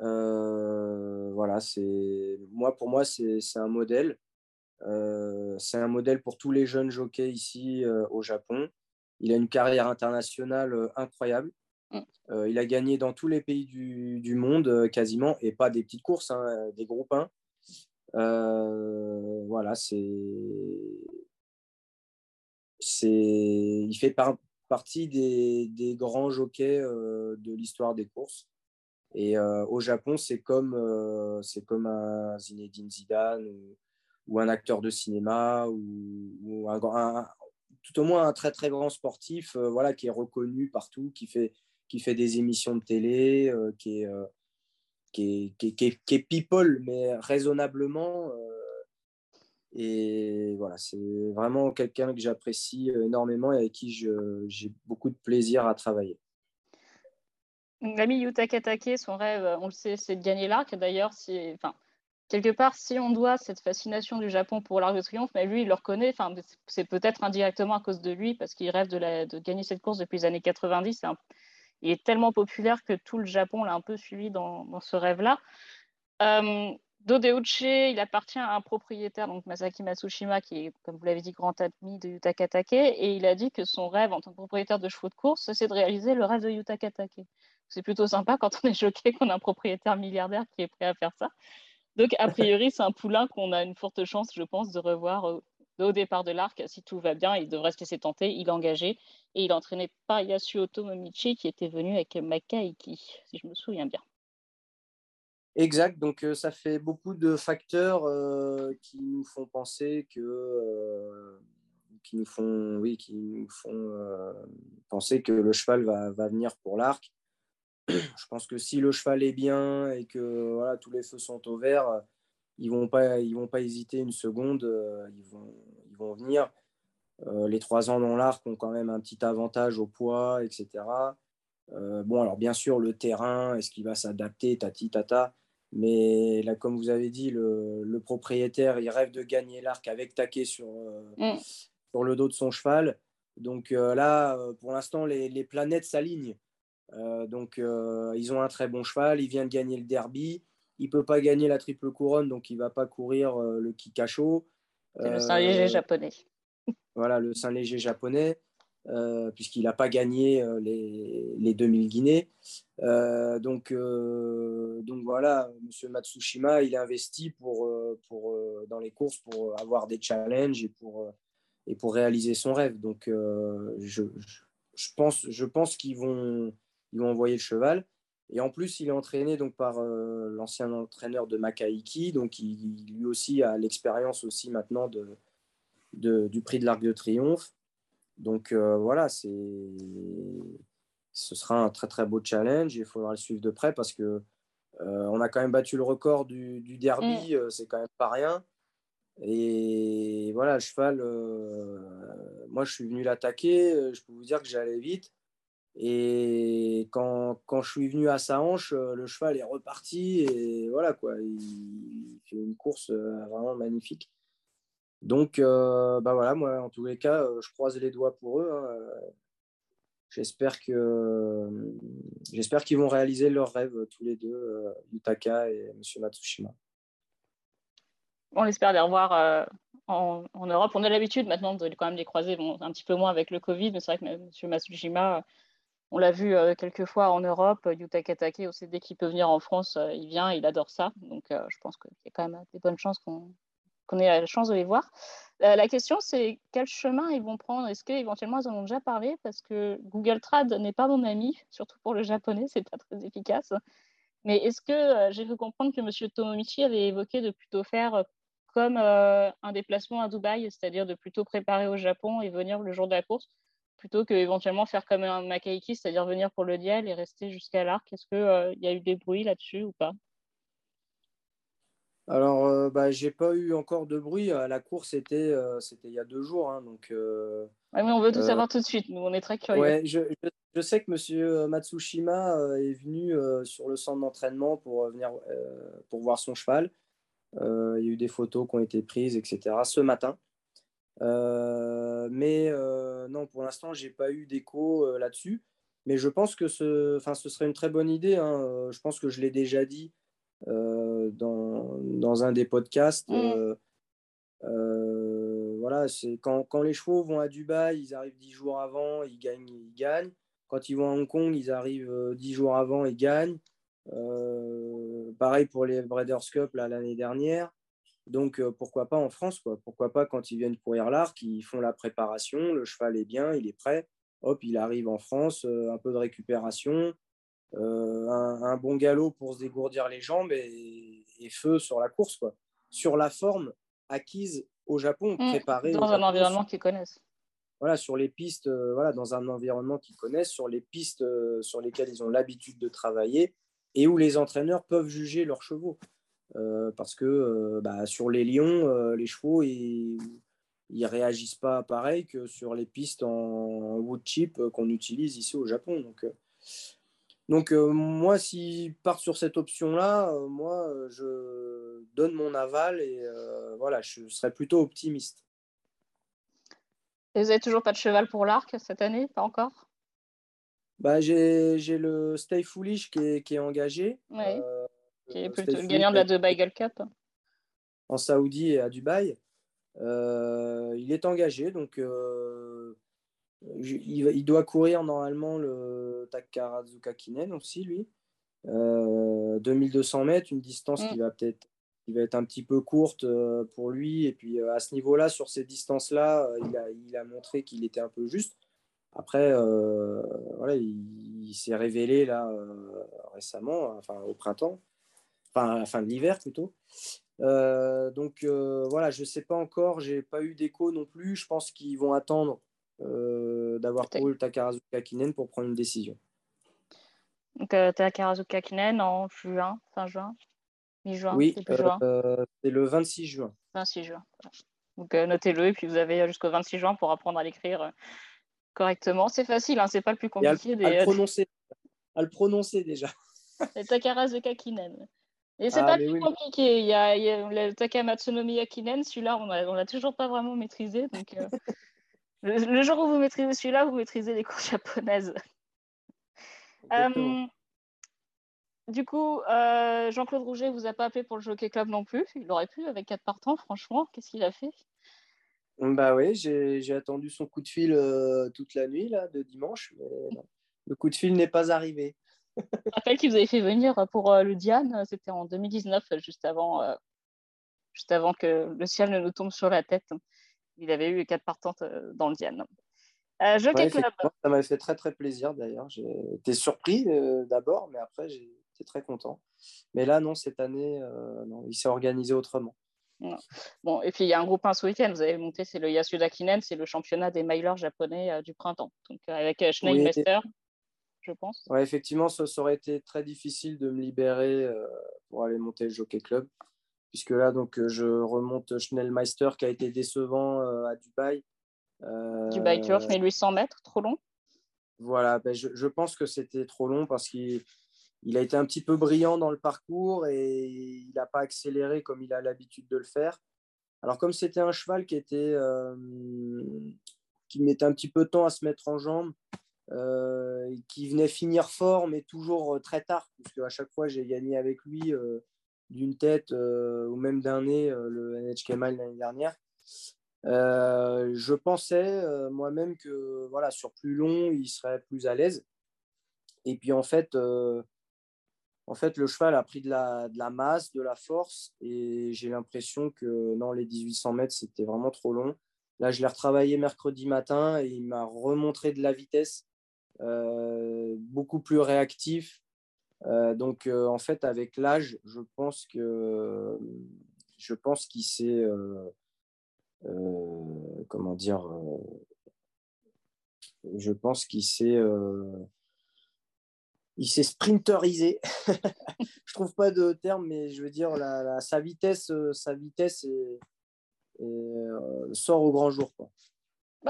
Euh, voilà, c'est moi pour moi c'est un modèle. c'est un modèle pour tous les jeunes jockeys ici au Japon. Il a une carrière internationale incroyable. Mm. il a gagné dans tous les pays du, monde quasiment, et pas des petites courses, hein, des groupes 1. voilà, c'est il fait partie des, grands jockeys euh, de l'histoire des courses. Et euh, au Japon, c'est comme, euh, comme un Zinedine Zidane ou, un acteur de cinéma ou, tout au moins un très très grand sportif voilà, qui est reconnu partout, qui fait, qui fait des émissions de télé, qui, est, qui, est, qui, qui, people, mais raisonnablement. et voilà, c'est vraiment quelqu'un que j'apprécie énormément et avec qui j'ai beaucoup de plaisir à travailler. L'ami Yuta Katake, son rêve, on le sait, c'est de gagner l'arc. D'ailleurs, si, enfin, quelque part, si on doit cette fascination du Japon pour l'Arc de Triomphe, mais lui, il le reconnaît. Enfin, c'est peut-être indirectement à cause de lui, parce qu'il rêve de, gagner cette course depuis les années 90. Il est tellement populaire que tout le Japon l'a un peu suivi dans, ce rêve-là. Euh, Dodeuchi, il appartient à un propriétaire, donc Masaki Matsushima, qui est, comme vous l'avez dit, grand ami de Yutaka Take, et il a dit que son rêve en tant que propriétaire de chevaux de course, c'est de réaliser le rêve de Yutaka Take. C'est plutôt sympa quand on est choqué qu'on a un propriétaire milliardaire qui est prêt à faire ça. Donc, a priori, c'est un poulain qu'on a une forte chance, je pense, de revoir euh, au départ de l'arc. Si tout va bien, il devrait se laisser tenter. Il est et il entraînait pas Yasuoto Momichi qui était venu avec Makaiki, si je me souviens bien. Exact, donc euh, ça fait beaucoup de facteurs euh, qui nous font penser que, qui nous font, oui, qui nous font penser que le cheval va, va venir pour l'arc <clears throat> je pense que si le cheval est bien et que voilà, tous les feux sont au vert, ils ne vont, pas, ils vont pas hésiter une seconde, euh, ils vont, ils vont venir. Euh, les trois ans dans l'arc ont quand même un petit avantage au poids, etc. Euh, bon, alors bien sûr, le terrain, est-ce qu'il va s'adapter, tati tata mais là, comme vous avez dit, le, propriétaire, il rêve de gagner l'arc avec taquet sur, mm. sur le dos de son cheval. Donc là, pour l'instant, les, les planètes s'alignent. Donc, ils ont un très bon cheval. Il vient de gagner le derby. Il peut pas gagner la triple couronne, donc il va pas courir euh, le Kikacho. C'est le Saint-Léger japonais. <laughs> voilà, le Saint-Léger japonais. puisqu'il n'a pas gagné les, les, 2000 Guinées. donc, donc voilà, M. Matsushima, il investi pour, pour, dans les courses pour avoir des challenges et pour, et pour réaliser son rêve. Donc je, je, pense, je pense qu'ils vont, ils vont envoyer le cheval. Et en plus, il est entraîné donc par euh, l'ancien entraîneur de Makaiki, donc il, lui aussi a l'expérience aussi maintenant de, du prix de l'Arc de Triomphe. Donc euh, voilà, c'est, ce sera un très très beau challenge. Il faudra le suivre de près parce que euh, on a quand même battu le record du, du derby, mm. c'est quand même pas rien. Et voilà, le cheval, moi je suis venu l'attaquer, je peux vous dire que j'allais vite. Et quand, quand, je suis venu à sa hanche, euh, le cheval est reparti et voilà quoi, il, fait une course euh, vraiment magnifique. Donc, euh, bah voilà, moi en tous les cas, je croise les doigts pour eux. Hein. J'espère que j'espère qu'ils vont réaliser leur rêve tous les deux, Yutaka et M. Matsushima. On espère les revoir en, Europe. On a l'habitude maintenant de quand même les croiser, un petit peu moins avec le Covid, mais c'est vrai que M. Matsushima on l'a vu euh, quelques fois en Europe, euh, Yutaka Take aussi, dès qu'il peut venir en France, euh, il vient, il adore ça. Donc je pense qu'il y a quand même des bonnes chances qu'on ait la chance de les voir. la question, c'est quel chemin ils vont prendre? Est-ce qu'éventuellement, ils en ont déjà parlé? Parce que Google Trad n'est pas mon ami, <laughs> surtout pour le japonais, c'est pas très efficace. Mais est-ce que j'ai pu comprendre que M. Tomomichi avait évoqué de plutôt faire comme un déplacement à Dubaï, c'est-à-dire de plutôt préparer au Japon et venir le jour de la course plutôt qu'éventuellement faire comme un Makaiki, c'est-à-dire venir pour le dial et rester jusqu'à l'arc. Est-ce qu'il euh, y a eu des bruits là-dessus ou pas? Alors, euh, bah, j'ai pas eu encore de bruit. Euh, la course, c'était c'était il y a deux jours. Hein, donc, mais on veut tout savoir tout de suite. Nous, on est très curieux. Ouais, je, je, sais que M. Matsushima est venu sur le centre d'entraînement pour, venir, pour voir son cheval. il y a eu des photos qui ont été prises, etc. ce matin. Euh, mais euh, non, pour l'instant, j'ai pas eu d'écho euh, là-dessus. Mais je pense que ce, ce serait une très bonne idée. Hein. Je pense que je l'ai déjà dit dans, dans, un des podcasts. Mm. voilà, c'est quand, quand, les chevaux vont à Dubaï, ils arrivent dix jours avant, ils gagnent, ils gagnent. Quand ils vont à Hong Kong, ils arrivent dix jours avant, ils gagnent. pareil pour les Breeders' Cup l'année dernière. Donc euh, pourquoi pas en France quoi Pourquoi pas quand ils viennent courir l'arc, ils font la préparation, le cheval est bien, il est prêt. Hop, il arrive en France, euh, un peu de récupération, euh, un, bon galop pour se dégourdir les jambes et, feu sur la course quoi. Sur la forme acquise au Japon, mmh, préparée dans un environnement qu'ils connaissent. Voilà, sur les pistes, voilà, dans un environnement qu'ils connaissent, sur les pistes sur lesquelles ils ont l'habitude de travailler et où les entraîneurs peuvent juger leurs chevaux. Parce que bah, sur les lions, les chevaux, ils ne réagissent pas pareil que sur les pistes en wood chip qu'on utilise ici au Japon. Donc, donc moi, s'ils partent sur cette option-là, moi, je donne mon aval et voilà, je serais plutôt optimiste. Et vous n'avez toujours pas de cheval pour l'arc cette année? Pas encore? Bah, J'ai le Stay Foolish qui est, qui est engagé. Euh, qui est plutôt le gagnant de la Dubai Gold Cup. En Saoudi et à Dubaï. Euh, il est engagé, donc euh, il, doit courir normalement le Takarazuka Kinen aussi, lui. 2200 mètres, une distance mm. qui va peut-être qui va être un petit peu courte euh, pour lui. Et puis euh, à ce niveau-là, sur ces distances-là, euh, il a, il a montré qu'il était un peu juste. Après, voilà, il, s'est révélé là récemment, enfin au printemps, enfin à la fin de l'hiver plutôt. donc voilà, je ne sais pas encore, j'ai pas eu d'écho non plus. Je pense qu'ils vont attendre d'avoir couru le Takarazuka Kinen pour prendre une décision. Donc Takarazuka Kinen en juin, fin juin oui, euh, c'est le 26 juin. 26 juin. Donc euh, notez-le et puis vous avez jusqu'au 26 juin pour apprendre à l'écrire euh, correctement. C'est facile, hein, c'est pas le plus compliqué. à, le prononcer, à le prononcer déjà. <laughs> C'est Takaras de Kakinen. Et c'est ah, pas plus compliqué. Il y a, il y a le Takamatsunomi Yakinen, celui-là, on l'a toujours pas vraiment maîtrisé. Donc, <laughs> le, jour où vous maîtrisez celui-là, vous maîtrisez les cours japonaises. Du coup, euh, Jean-Claude Rouget vous a pas appelé pour le Jockey Club non plus. Il aurait pu avec quatre partants, franchement. Qu'est-ce qu'il a fait? Bah oui, j'ai attendu son coup de fil euh, toute la nuit là, de dimanche, mais le coup de fil n'est pas arrivé. Je rappelle qu'il vous avait fait venir pour euh, le Diane, c'était en 2019, juste avant, juste avant que le ciel ne nous tombe sur la tête. Il avait eu quatre partantes dans le Diane. Jockey Club. Ça m'avait fait très très plaisir d'ailleurs. J'ai été surpris d'abord, mais après j'ai très content. Mais là, non, cette année, euh, il s'est organisé autrement. Bon, et puis il y a un groupe 1 ce week-end, vous avez monté, c'est le Yasuda Kinen, c'est le championnat des milers japonais euh, du printemps. Donc euh, avec euh, je pense. Ouais, effectivement, ça, aurait été très difficile de me libérer pour aller monter le Jockey Club. Puisque là, donc, je remonte Schnellmeister qui a été décevant à Dubaï. Dubaï Turf, 1800 mètres, trop long Voilà, ben, je, je, pense que c'était trop long parce qu'il il a été un petit peu brillant dans le parcours et il n'a pas accéléré comme il a l'habitude de le faire. Alors comme c'était un cheval qui était euh, qui mettait un petit peu de temps à se mettre en jambe, euh, qui venait finir fort mais toujours très tard, puisque à chaque fois j'ai gagné avec lui euh, d'une tête ou même d'un nez le NHK Mile l'année dernière. je pensais moi-même que voilà sur plus long il serait plus à l'aise. Et puis en fait, en fait, le cheval a pris de la, de la masse, de la force, et j'ai l'impression que non, les 1800 mètres, c'était vraiment trop long. Là, je l'ai retravaillé mercredi matin et il m'a remontré de la vitesse, euh, beaucoup plus réactif. Euh, donc, euh, en fait, avec l'âge, je pense que je pense qu'il s'est comment dire, je pense qu'il s'est il s'est sprinterisé. <laughs> je trouve pas de terme, mais je veux dire sa vitesse, euh, sa vitesse euh, sort au grand jour.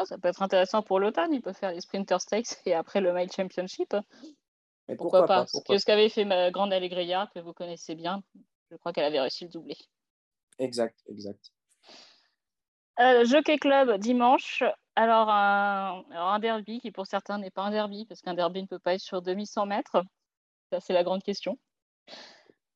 Ça peut être intéressant pour l'automne. Il peut faire les Sprinter Stakes et après le Mile Championship. pourquoi, pas, Ce qu'avait fait ma grande Allegria, que vous connaissez bien, je crois qu'elle avait réussi le doublé. Exact, exact. Euh, Jockey Club dimanche. Alors un, derby qui pour certains n'est pas un derby parce qu'un derby ne peut pas être sur 2100 mètres. Ça, c'est la grande question.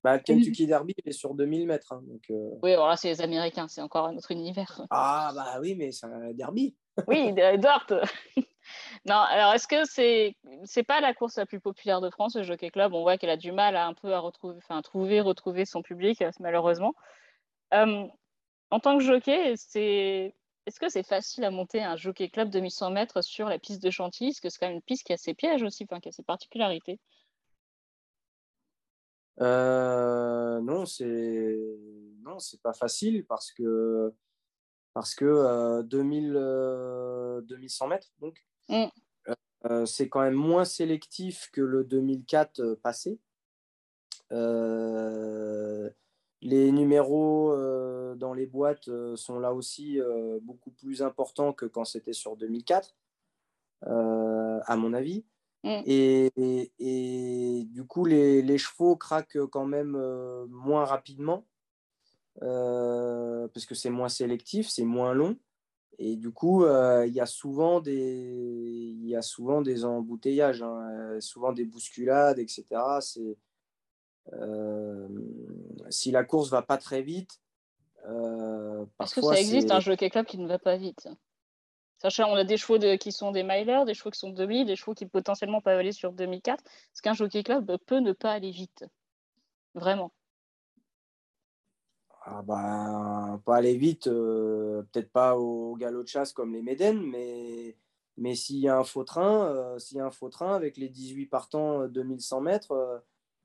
Bah, Kentucky Derby est sur 2000 mètres. Hein, donc, euh. Oui, alors là, c'est les Américains, c'est encore un autre univers. Ah, bah oui, mais c'est un derby. Oui, Dart. <laughs> non, alors est-ce que c'est c'est pas la course la plus populaire de France, le Jockey Club? On voit qu'elle a du mal à un peu à retrouver, enfin, trouver, retrouver son public, malheureusement. Euh, en tant que jockey, c'est est-ce que c'est facile à monter un jockey club de 1100 mètres sur la piste de Chantilly? Parce que c'est quand même une piste qui a ses pièges aussi, enfin, qui a ses particularités? Euh, non, c'est non, c'est pas facile parce que parce que 2000 euh, 2100 euh, mètres donc mm. c'est quand même moins sélectif que le 2004 passé. les numéros dans les boîtes sont là aussi beaucoup plus importants que quand c'était sur 2004, à mon avis. Mm. Et, du coup, les, chevaux craquent quand même moins rapidement parce que c'est moins sélectif, c'est moins long. Et du coup, euh, il y, a souvent des, il y a souvent des embouteillages, hein, euh, souvent des bousculades, etc. C'est, euh, si la course va pas très vite, Est-ce que ça existe un jockey club qui ne va pas vite Sachant on a des chevaux qui sont des milers, des chevaux qui sont 2000, des chevaux qui potentiellement peuvent aller sur 2004. Est-ce qu'un jockey club peut ne pas aller vite Vraiment ah bah, pas aller vite, euh, peut-être pas au galop de chasse comme les Médènes, mais, mais s'il y a un faux train, euh, s'il y a un faux train avec les 18 partants 2100 euh, mètres,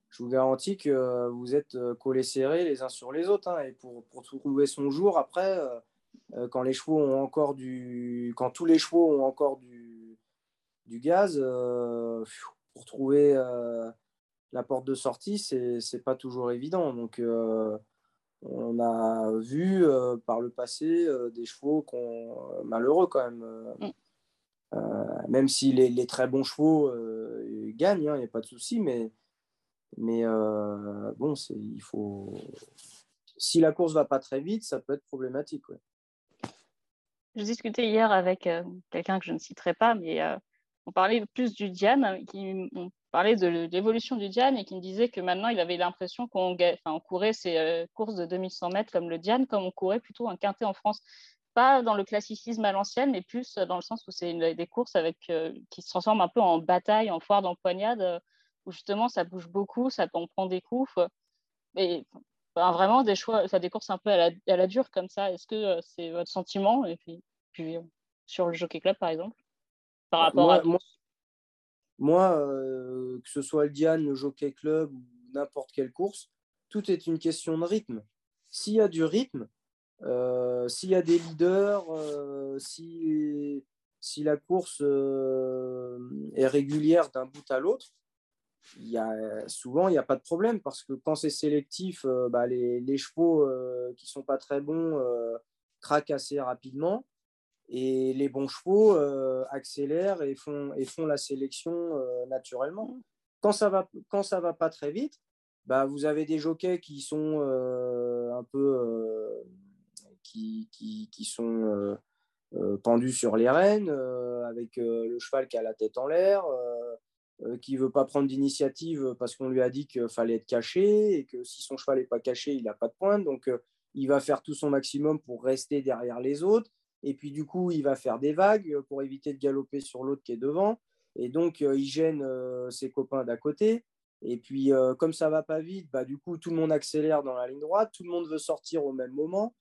je vous garantis que vous êtes collés serrés les uns sur les autres. Hein, et pour, pour, trouver son jour après, quand les chevaux ont encore du, quand tous les chevaux ont encore du, du gaz, pour trouver la porte de sortie, c'est pas toujours évident. Donc on a vu euh, par le passé euh, des chevaux euh, malheureux quand même. Mm. même si les, très bons chevaux gagnent, il hein, n'y a pas de souci, mais, mais bon, il faut. Si la course va pas très vite, ça peut être problématique. Je discutais hier avec quelqu'un que je ne citerai pas, mais on parlait plus du Diane, qui, parlait de l'évolution du Diane et qui me disait que maintenant il avait l'impression qu'on courait ces euh, courses de 2100 mètres comme le Diane, comme on courait plutôt un quintet en France. Pas dans le classicisme à l'ancienne, mais plus dans le sens où c'est des courses avec, euh, qui se transforment un peu en bataille, en foire d'empoignade, euh, où justement ça bouge beaucoup, ça, on prend des coups. Et vraiment des, choix, des courses un peu à la, à la dure comme ça. Est-ce que c'est votre sentiment? Et puis, puis sur le Jockey Club par exemple par bah, rapport à moi, euh, que ce soit le Diane, le Jockey Club ou n'importe quelle course, tout est une question de rythme. S'il y a du rythme, euh, s'il y a des leaders, euh, si, la course est régulière d'un bout à l'autre, y a, souvent, il n'y a pas de problème parce que quand c'est sélectif, bah, les, les, chevaux qui ne sont pas très bons craquent assez rapidement. Et les bons chevaux euh, accélèrent et font, la sélection euh, naturellement. Quand ça va, va pas très vite, bah, vous avez des jockeys qui sont euh, un peu qui, sont pendus sur les rênes, avec le cheval qui a la tête en l'air, qui veut pas prendre d'initiative parce qu'on lui a dit qu'il fallait être caché et que si son cheval n'est pas caché, il n'a pas de pointe. Donc, il va faire tout son maximum pour rester derrière les autres. Et puis, du coup, il va faire des vagues pour éviter de galoper sur l'autre qui est devant. Et donc, euh, il gêne euh, ses copains d'à côté. Et puis, euh, comme ça va pas vite, bah, du coup, tout le monde accélère dans la ligne droite. Tout le monde veut sortir au même moment.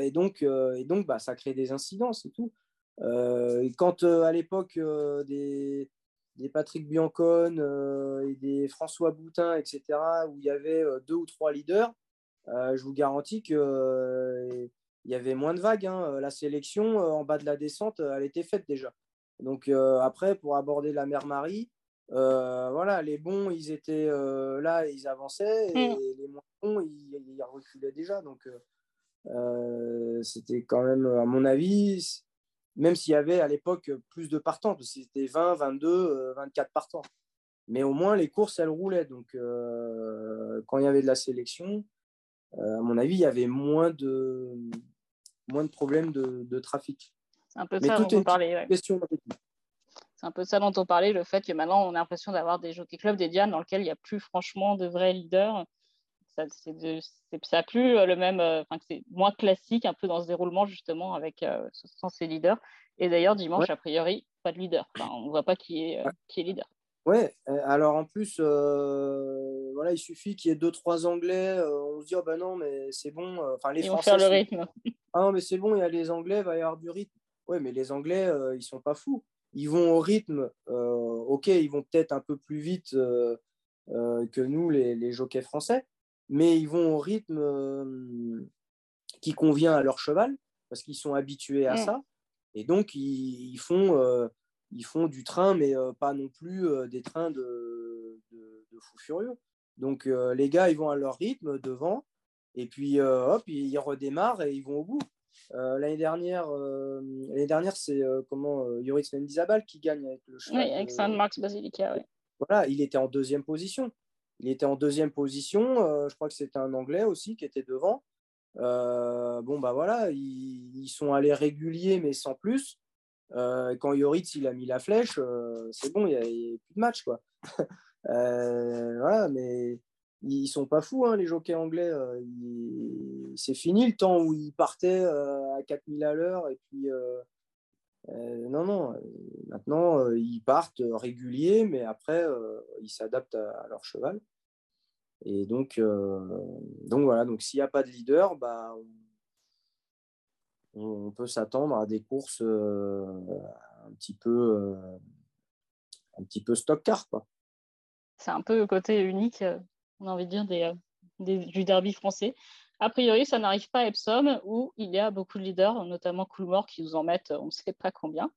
et donc, et donc bah, ça crée des incidents, c'est tout. quand à l'époque des, des, Patrick Biancon et des François Boutin, etc., où il y avait deux ou trois leaders, je vous garantis que il y avait moins de vagues. Hein. Euh, la sélection euh, en bas de la descente, euh, elle était faite déjà. Donc après, pour aborder la mer Marie, voilà, les bons, ils étaient là, ils avançaient, et mm. les moins bons, ils, reculaient déjà. Donc c'était quand même, à mon avis, même s'il y avait à l'époque plus de partants, parce que c'était 20, 22, 24 partants. Mais au moins, les courses, elles roulaient. Donc, quand il y avait de la sélection, à mon avis, il y avait moins de, moins de problèmes de, trafic. C'est un peu ça dont on parlait. C'est un peu ça dont on parlait, le fait que maintenant on a l'impression d'avoir des jockey clubs, des dianes dans lesquels il n'y a plus franchement de vrais leaders. Ça, c'est plus le même, euh, enfin, c'est moins classique un peu dans ce déroulement justement avec euh, sans ces leaders. Et d'ailleurs dimanche a priori pas de leader. on ne voit pas qui est, euh, qui est leader. Ouais, alors en plus, voilà, il suffit qu'il y ait deux, trois Anglais, on se dit, oh ben non, mais c'est bon. Enfin, les Ils Français. Vont faire le rythme. <laughs> Ah non, mais c'est bon, il y a les Anglais, il va y avoir du rythme. Ouais, mais les Anglais, ils sont pas fous. Ils vont au rythme, ok, ils vont peut-être un peu plus vite que nous, les, les, jockeys français, mais ils vont au rythme qui convient à leur cheval, parce qu'ils sont habitués à mmh. ça. Et donc, ils font ils font du train, mais euh, pas non plus euh, des trains de, de, fous furieux. Donc les gars, ils vont à leur rythme devant. Et puis, hop, ils redémarrent et ils vont au bout. l'année dernière, l'année dernière c'est comment Yoris Mendizabal qui gagne avec le cheval. Oui, avec Saint Max Basilica. Voilà, il était en deuxième position. Il était en deuxième position. je crois que c'était un Anglais aussi qui était devant. bon, bah voilà, ils, sont allés réguliers, mais sans plus. Quand Yoritz il a mis la flèche, c'est bon, il n'y a, plus de match. quoi. <laughs> voilà, mais ils sont pas fous, hein, les jockeys anglais. Euh, c'est fini le temps où ils partaient euh, à 4000 à l'heure. Et puis, euh, non, non, maintenant, ils partent réguliers, mais après, ils s'adaptent à, leur cheval. Et donc, donc voilà, donc s'il n'y a pas de leader, bah, on, peut s'attendre à des courses un petit peu un petit peu stock car quoi. C'est un peu le côté unique on a envie de dire, des, euh, du derby français. A priori, ça n'arrive pas à Epsom où il y a beaucoup de leaders, notamment Coolmore, qui nous en mettent on ne sait pas combien.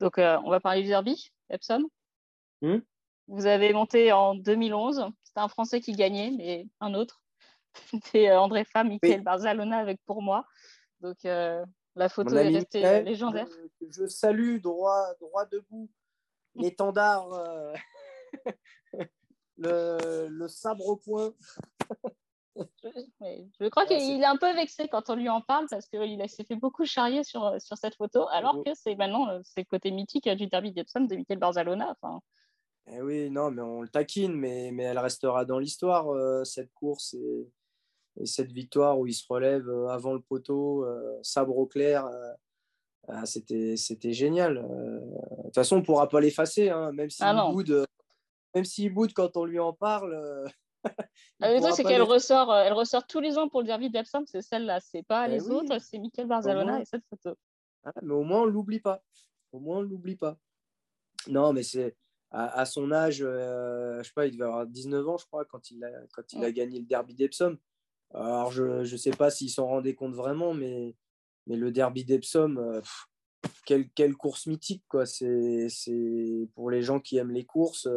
Donc, euh, on va parler du derby, Epsom? Hmm? Vous avez monté en 2011. C'était un Français qui gagnait, mais un autre. <laughs> C'était euh, André Fam, Michael Barzalona avec pour moi. Donc, la photo est restée légendaire. Je, salue droit, droit debout, <laughs> l'étendard <laughs> le, sabre au poing. je crois qu'il est un peu vexé quand on lui en parle parce qu'il s'est fait beaucoup charrier sur, sur cette photo, alors que c'est maintenant euh, c'est le côté mythique du derby d'Epsom de Michael Barzalona. Enfin... Eh oui, non, mais on le taquine, mais, mais elle restera dans l'histoire, euh, cette course et, et, cette victoire où il se relève euh, avant le poteau, sabre au clair. Ah, c'était génial. De toute façon, on ne pourra pas l'effacer, hein, même si ah, boude même s'il boude quand on lui en parle. Euh, <laughs> ah, le truc, c'est qu'elle ressort, euh, elle ressort tous les ans pour le derby d'Epsom, c'est celle-là, c'est pas ben les autres, c'est Michael Barzalona et cette photo. Ah, mais au moins, on l'oublie pas. Au moins, on l'oublie pas. Non, mais c'est à, son âge, euh, je sais pas, il devait avoir 19 ans, je crois, quand il a, quand il a gagné le derby d'Epsom. Alors, je ne sais pas s'il s'en rendait compte vraiment, mais, mais le derby d'Epsom, quelle, quelle, course mythique, quoi. C'est pour les gens qui aiment les courses.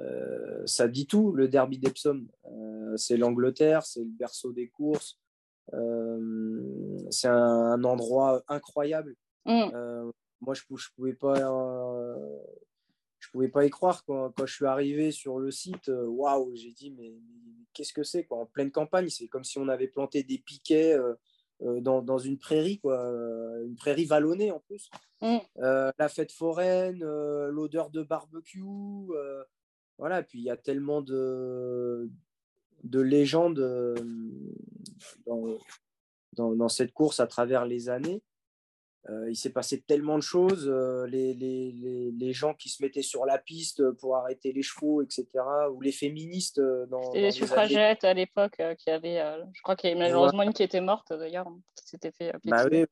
Euh, ça dit tout, le derby d'Epsom. Euh, c'est l'Angleterre, c'est le berceau des courses. Euh, c'est un, endroit incroyable. Mm. moi, je ne pouvais pas je pouvais pas y croire quand, quand, je suis arrivé sur le site. Waouh, j'ai dit mais, qu'est-ce que c'est quoi En pleine campagne, c'est comme si on avait planté des piquets dans, dans, une prairie quoi, une prairie vallonnée en plus. Mm. la fête foraine, l'odeur de barbecue, voilà, puis il y a tellement de, de légendes euh, dans, dans, cette course à travers les années. Euh, il s'est passé tellement de choses, euh, les, les, les, gens qui se mettaient sur la piste pour arrêter les chevaux, etc., ou les féministes. Dans, les suffragettes à l'époque qui avaient, je crois qu'il y avait malheureusement une qui était morte d'ailleurs, qui fait. Bah oui.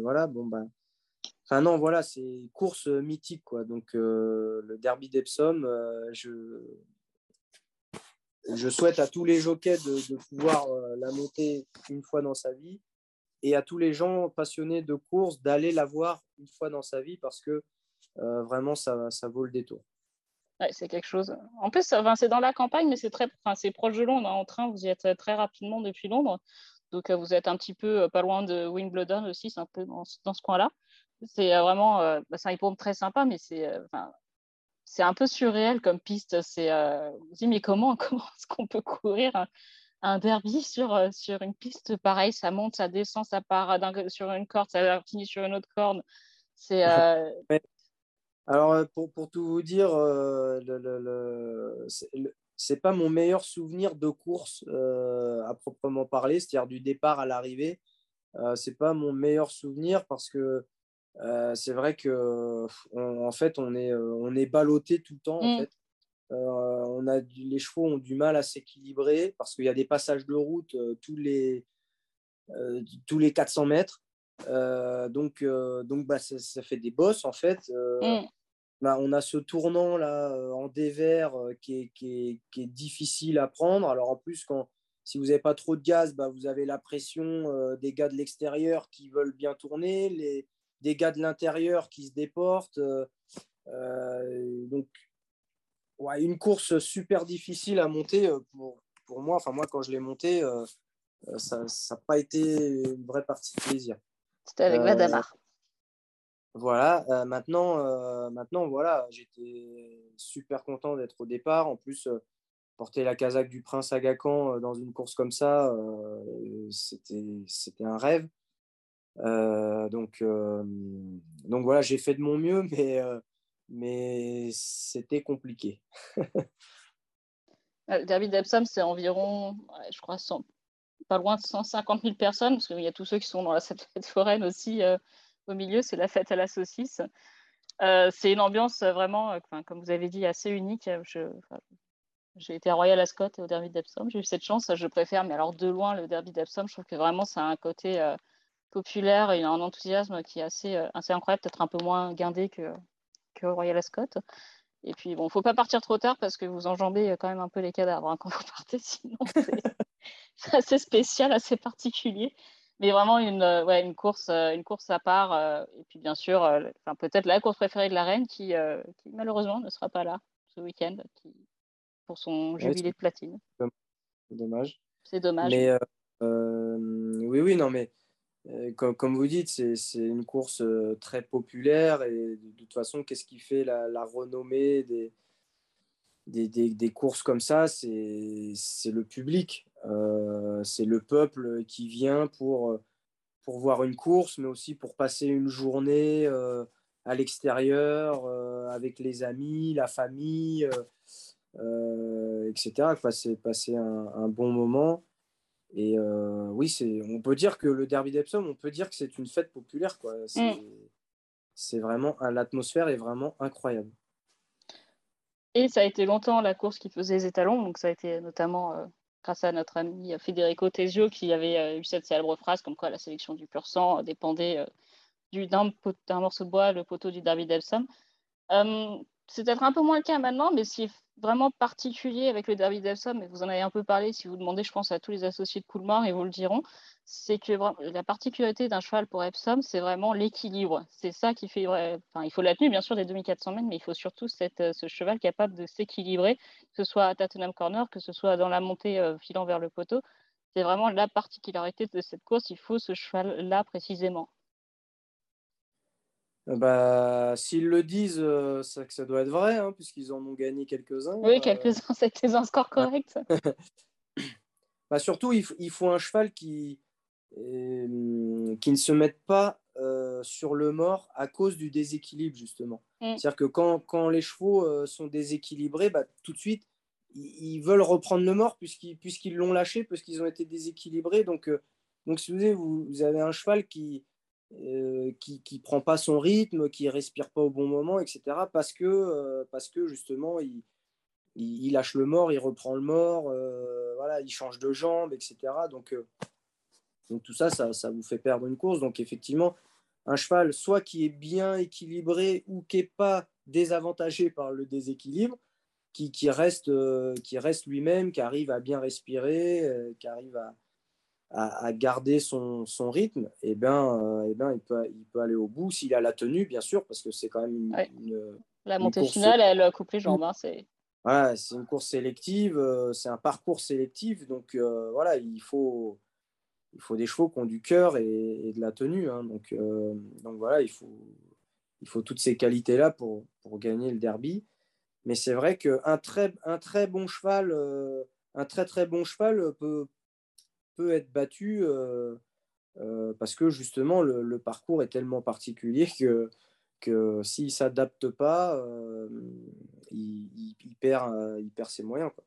voilà, bon, bah, Enfin non, voilà, c'est course mythique quoi. Donc euh, le derby d'Epsom, euh, je je souhaite à tous les jockeys de, pouvoir euh, la monter une fois dans sa vie et à tous les gens passionnés de course d'aller la voir une fois dans sa vie parce que vraiment ça, ça vaut le détour. C'est quelque chose. En plus, c'est dans la campagne, mais c'est très, c'est proche de Londres. Hein. En train, vous y êtes très rapidement depuis Londres. Donc, vous êtes un petit peu pas loin de Wimbledon aussi, c'est un peu dans, ce coin-là. C'est euh, vraiment euh, bah, c'est un hippodrome très sympa, mais c'est euh, c'est un peu surréel comme piste. C'est, euh, dis, mais comment, <laughs> comment est-ce qu'on peut courir un, derby sur, sur une piste pareille Ça monte, ça descend, ça part sur une corde, ça finit sur une autre corde. C'est. <laughs> Alors, pour, pour, tout vous dire, le, le, c'est pas mon meilleur souvenir de course à proprement parler, c'est-à-dire du départ à l'arrivée. Euh, c'est pas mon meilleur souvenir parce que euh, c'est vrai que en fait on est euh, on est ballotté tout le temps en mm. fait. Euh, on a les chevaux ont du mal à s'équilibrer parce qu'il y a des passages de route tous les tous les 400 mètres. donc donc bah, ça, fait des bosses en fait. Mm. Bah, on a ce tournant là en dévers qui est, qui, qui, est, difficile à prendre. Alors en plus quand si vous n'avez pas trop de gaz, bah, vous avez la pression des gars de l'extérieur qui veulent bien tourner, les, des gars de l'intérieur qui se déportent. Euh, euh, donc, ouais, une course super difficile à monter pour, pour moi. Enfin, moi, quand je l'ai montée, ça n'a pas été une vraie partie de plaisir. C'était avec Vadamar. Voilà, maintenant, maintenant, voilà, j'étais super content d'être au départ. En plus, porter la casaque du prince Agacan dans une course comme ça, c'était un rêve. donc, donc voilà, j'ai fait de mon mieux, <laughs> mais, mais c'était compliqué. Le derby d'Epsom, c'est environ, je crois, pas loin de 150 000 personnes, parce qu'il y a tous ceux qui sont dans la <laughs> fête foraine aussi au milieu, c'est la fête à la saucisse. c'est une ambiance vraiment, comme vous avez dit, assez unique. j'ai été à Royal Ascot et au Derby d'Epsom. J'ai eu cette chance. Je préfère, mais alors de loin, le Derby d'Epsom. Je trouve que vraiment, ça a un côté populaire et un enthousiasme qui est assez, assez incroyable, peut-être un peu moins guindé que, que Royal Ascot. Et puis, bon, faut pas partir trop tard parce que vous enjambez quand même un peu les cadavres hein, quand vous partez, <laughs> sinon c'est <laughs> assez spécial, assez particulier mais vraiment une, euh, ouais, une, course, euh, une course à part. Euh, et puis bien sûr, enfin, peut-être la course préférée de la reine qui, qui, malheureusement ne sera pas là ce week-end qui, pour son jubilé de platine. C'est dommage. C'est dommage. Mais oui, oui, non, mais comme, comme, vous dites, c'est une course très populaire et de, toute façon, qu'est-ce qui fait la, renommée des, courses comme ça C'est le public. Euh, c'est le peuple qui vient pour, euh, voir une course, mais aussi pour passer une journée euh, à l'extérieur avec les amis, la famille, etc. Passer un, bon moment. Et oui, c'est, on peut dire que le Derby d'Epsom, on peut dire que c'est une fête populaire. Quoi. C'est, mm. c'est vraiment, l'atmosphère est vraiment incroyable. Et ça a été longtemps la course qui faisait les étalons, donc ça a été notamment grâce à notre ami Federico Tesio qui avait euh, eu cette célèbre phrase comme quoi la sélection du pur sang dépendait euh, d'un morceau de bois, le poteau du Derby d'Epsom. Euh, c'est peut-être un peu moins le cas maintenant, mais est vraiment particulier avec le Derby d'Epsom, et vous en avez un peu parlé si vous demandez, je pense, à tous les associés de Coolmore, et vous le diront, c'est que la particularité d'un cheval pour Epsom, c'est vraiment l'équilibre. C'est ça qui fait. Enfin, il faut la tenue, bien sûr, des 2400 mètres, mais il faut surtout euh, ce cheval capable de s'équilibrer, que ce soit à Tottenham Corner, que ce soit dans la montée euh, filant vers le poteau. C'est vraiment la particularité de cette course. Il faut ce cheval-là précisément. Euh, bah, S'ils le disent, ça, ça doit être vrai, hein, puisqu'ils en ont gagné quelques-uns. Oui, quelques-uns, <laughs> c'était un score correct. <coughs> bah, surtout, il, il, faut un cheval qui, qui ne se mettent pas euh, sur le mort à cause du déséquilibre, justement. Mm. C'est-à-dire que quand, quand, les chevaux euh, sont déséquilibrés, bah, tout de suite, ils, veulent reprendre le mort puisqu'ils puisqu'ils l'ont lâché, puisqu'ils ont été déséquilibrés. Donc, euh, donc si vous, vous, avez un cheval qui ne qui, qui, prend pas son rythme, qui respire pas au bon moment, etc., parce que, parce que justement, il, il, lâche le mort, il reprend le mort, voilà, il change de jambe, etc. Donc, donc tout ça, ça, vous fait perdre une course. Donc effectivement, un cheval, soit qui est bien équilibré ou qui n'est pas désavantagé par le déséquilibre, qui, qui reste, euh, qui reste lui-même, qui arrive à bien respirer, euh, qui arrive à, à, garder son, son, rythme, et eh bien, euh, eh ben, il, peut, il peut aller au bout s'il a la tenue, bien sûr, parce que c'est quand même une, la montée finale, elle coupe les jambes. Hein, c'est voilà, c'est une course sélective, c'est un parcours sélectif, donc voilà, il faut il faut des chevaux qui ont du cœur et, de la tenue. Hein. donc, euh, donc voilà, il faut, il faut toutes ces qualités-là pour, pour gagner le derby. Mais c'est vrai qu'un très, un très bon cheval, euh, un très très bon cheval peut, peut être battu euh, parce que justement le, parcours est tellement particulier <laughs> que, que s'il ne s'adapte pas, il, il, perd, il perd ses moyens. Quoi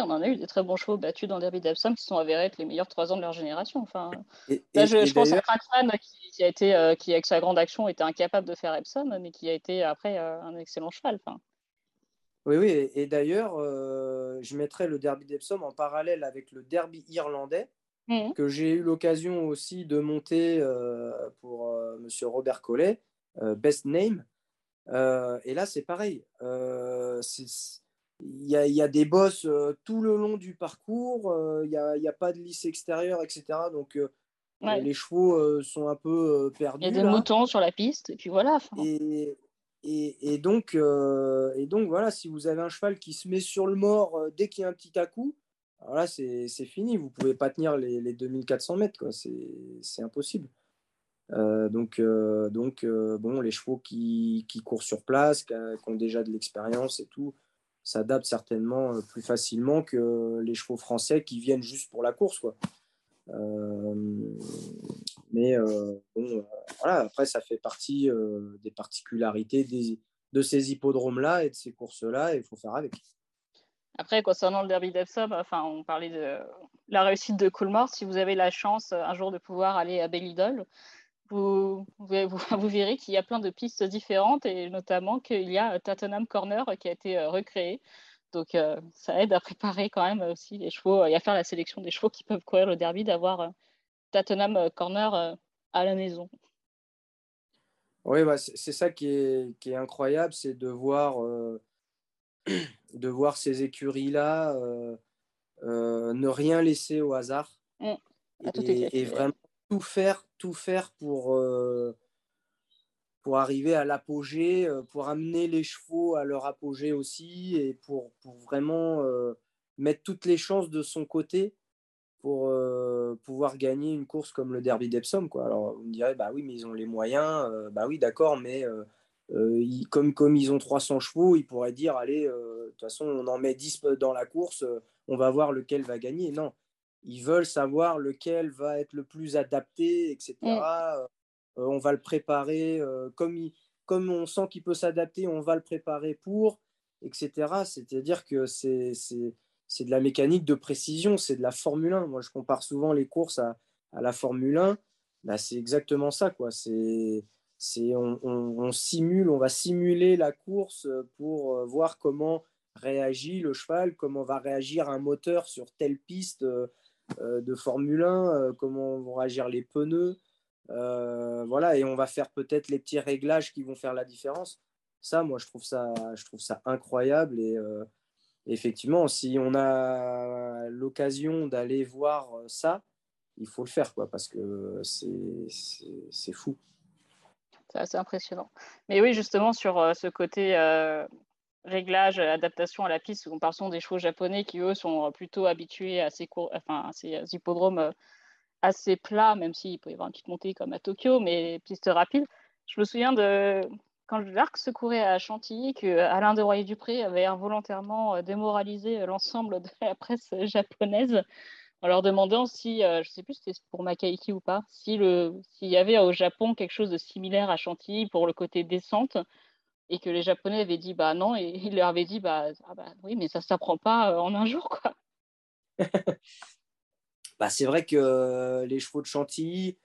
on en a eu des très bons chevaux battus dans le derby d'Epsom qui sont avérés être les meilleurs trois ans de leur génération. Enfin, là, je, pense à Crackman qui, a été, euh, qui avec sa grande action était incapable de faire Epsom, mais qui a été après euh, un excellent cheval. Enfin. Oui, oui, et, d'ailleurs, euh, je mettrais le derby d'Epsom en parallèle avec le derby irlandais, mmh. que j'ai eu l'occasion aussi de monter pour Monsieur Robert Collet, Best Name. et là, c'est pareil. il y, a, des bosses euh, tout le long du parcours, euh, il n'y a, pas de lisse extérieure, etc. Donc euh, les chevaux sont un peu perdus. Il y a des moutons sur la piste, et puis voilà. Et, et, donc, et donc, voilà, si vous avez un cheval qui se met sur le mort dès qu'il y a un petit à-coup, alors là, c'est fini. Vous ne pouvez pas tenir les, les 2400 mètres. C'est impossible. Euh, donc, euh, euh, bon, les chevaux qui, qui, courent sur place, qui, ont déjà de l'expérience et tout, s'adaptent certainement plus facilement que les chevaux français qui viennent juste pour la course. Quoi. Mais bon, voilà, après, ça fait partie des particularités de ces hippodromes-là et de ces courses-là, et il faut faire avec. Après, concernant le derby d'Epsom, enfin, on parlait de la réussite de Coolmore. Si vous avez la chance un jour de pouvoir aller à Bellidol, vous, <laughs> vous, verrez qu'il y a plein de pistes différentes et notamment qu'il y a Tottenham Corner qui a été euh, recréé. Donc euh, ça aide à préparer quand même aussi les chevaux et à faire la sélection des chevaux qui peuvent courir le derby, d'avoir euh, Tottenham Corner à la maison. Oui, bah, c'est ça qui est, qui est incroyable, c'est de voir, <clears throat> de voir ces écuries-là ne rien laisser au hasard. Mmh. et, vraiment tout faire, tout faire pour, euh, pour arriver à l'apogée, euh, pour amener les chevaux à leur apogée aussi et pour, pour vraiment euh, mettre toutes les chances de son côté pour pouvoir gagner une course comme le Derby d'Epsom. Quoi. Alors vous me direz, bah oui, mais ils ont les moyens. bah oui, d'accord, mais comme, comme ils ont 300 chevaux, ils pourraient dire, allez, de toute façon, on en met 10 dans la course, on va voir lequel va gagner. Non, ils veulent savoir lequel va être le plus adapté, etc. Euh, on va le préparer euh, comme, on sent qu'il peut s'adapter, on va le préparer pour, etc. C'est-à-dire que c'est de la mécanique de précision, c'est de la Formule 1. Moi, je compare souvent les courses à, la Formule 1. Bah, c'est exactement ça. Quoi. C'est, on, on, simule, on va simuler la course pour euh, voir comment réagit le cheval, comment va réagir un moteur sur telle piste de Formule 1, euh, comment vont réagir les pneus. Euh, voilà, et on va faire peut-être les petits réglages qui vont faire la différence. Ça, moi, je trouve ça, je trouve ça incroyable. Et effectivement, si on a l'occasion d'aller voir ça, il faut le faire, quoi, parce que c'est fou. C'est assez impressionnant. Mais oui, justement, sur ce côté réglage, adaptation à la piste, on parle des chevaux japonais qui, eux, sont plutôt habitués à ces, cours, enfin, à ces hippodromes euh, assez plats, même s'il peut y avoir une petite montée comme à Tokyo, mais piste rapide. Je me souviens de quand l'arc se courait à Chantilly, que Alain de Royer-Dupré avait involontairement euh, démoralisé euh, l'ensemble de la presse japonaise en leur demandant si, je ne sais plus si c'était pour Makaiki ou pas, s'il y avait au Japon quelque chose de similaire à Chantilly pour le côté descente, et que les Japonais avaient dit bah non, et il leur avait dit bah, ah bah oui, mais ça ne s'apprend pas euh, en un jour quoi. <laughs> bah, c'est vrai que euh, les chevaux de Chantilly,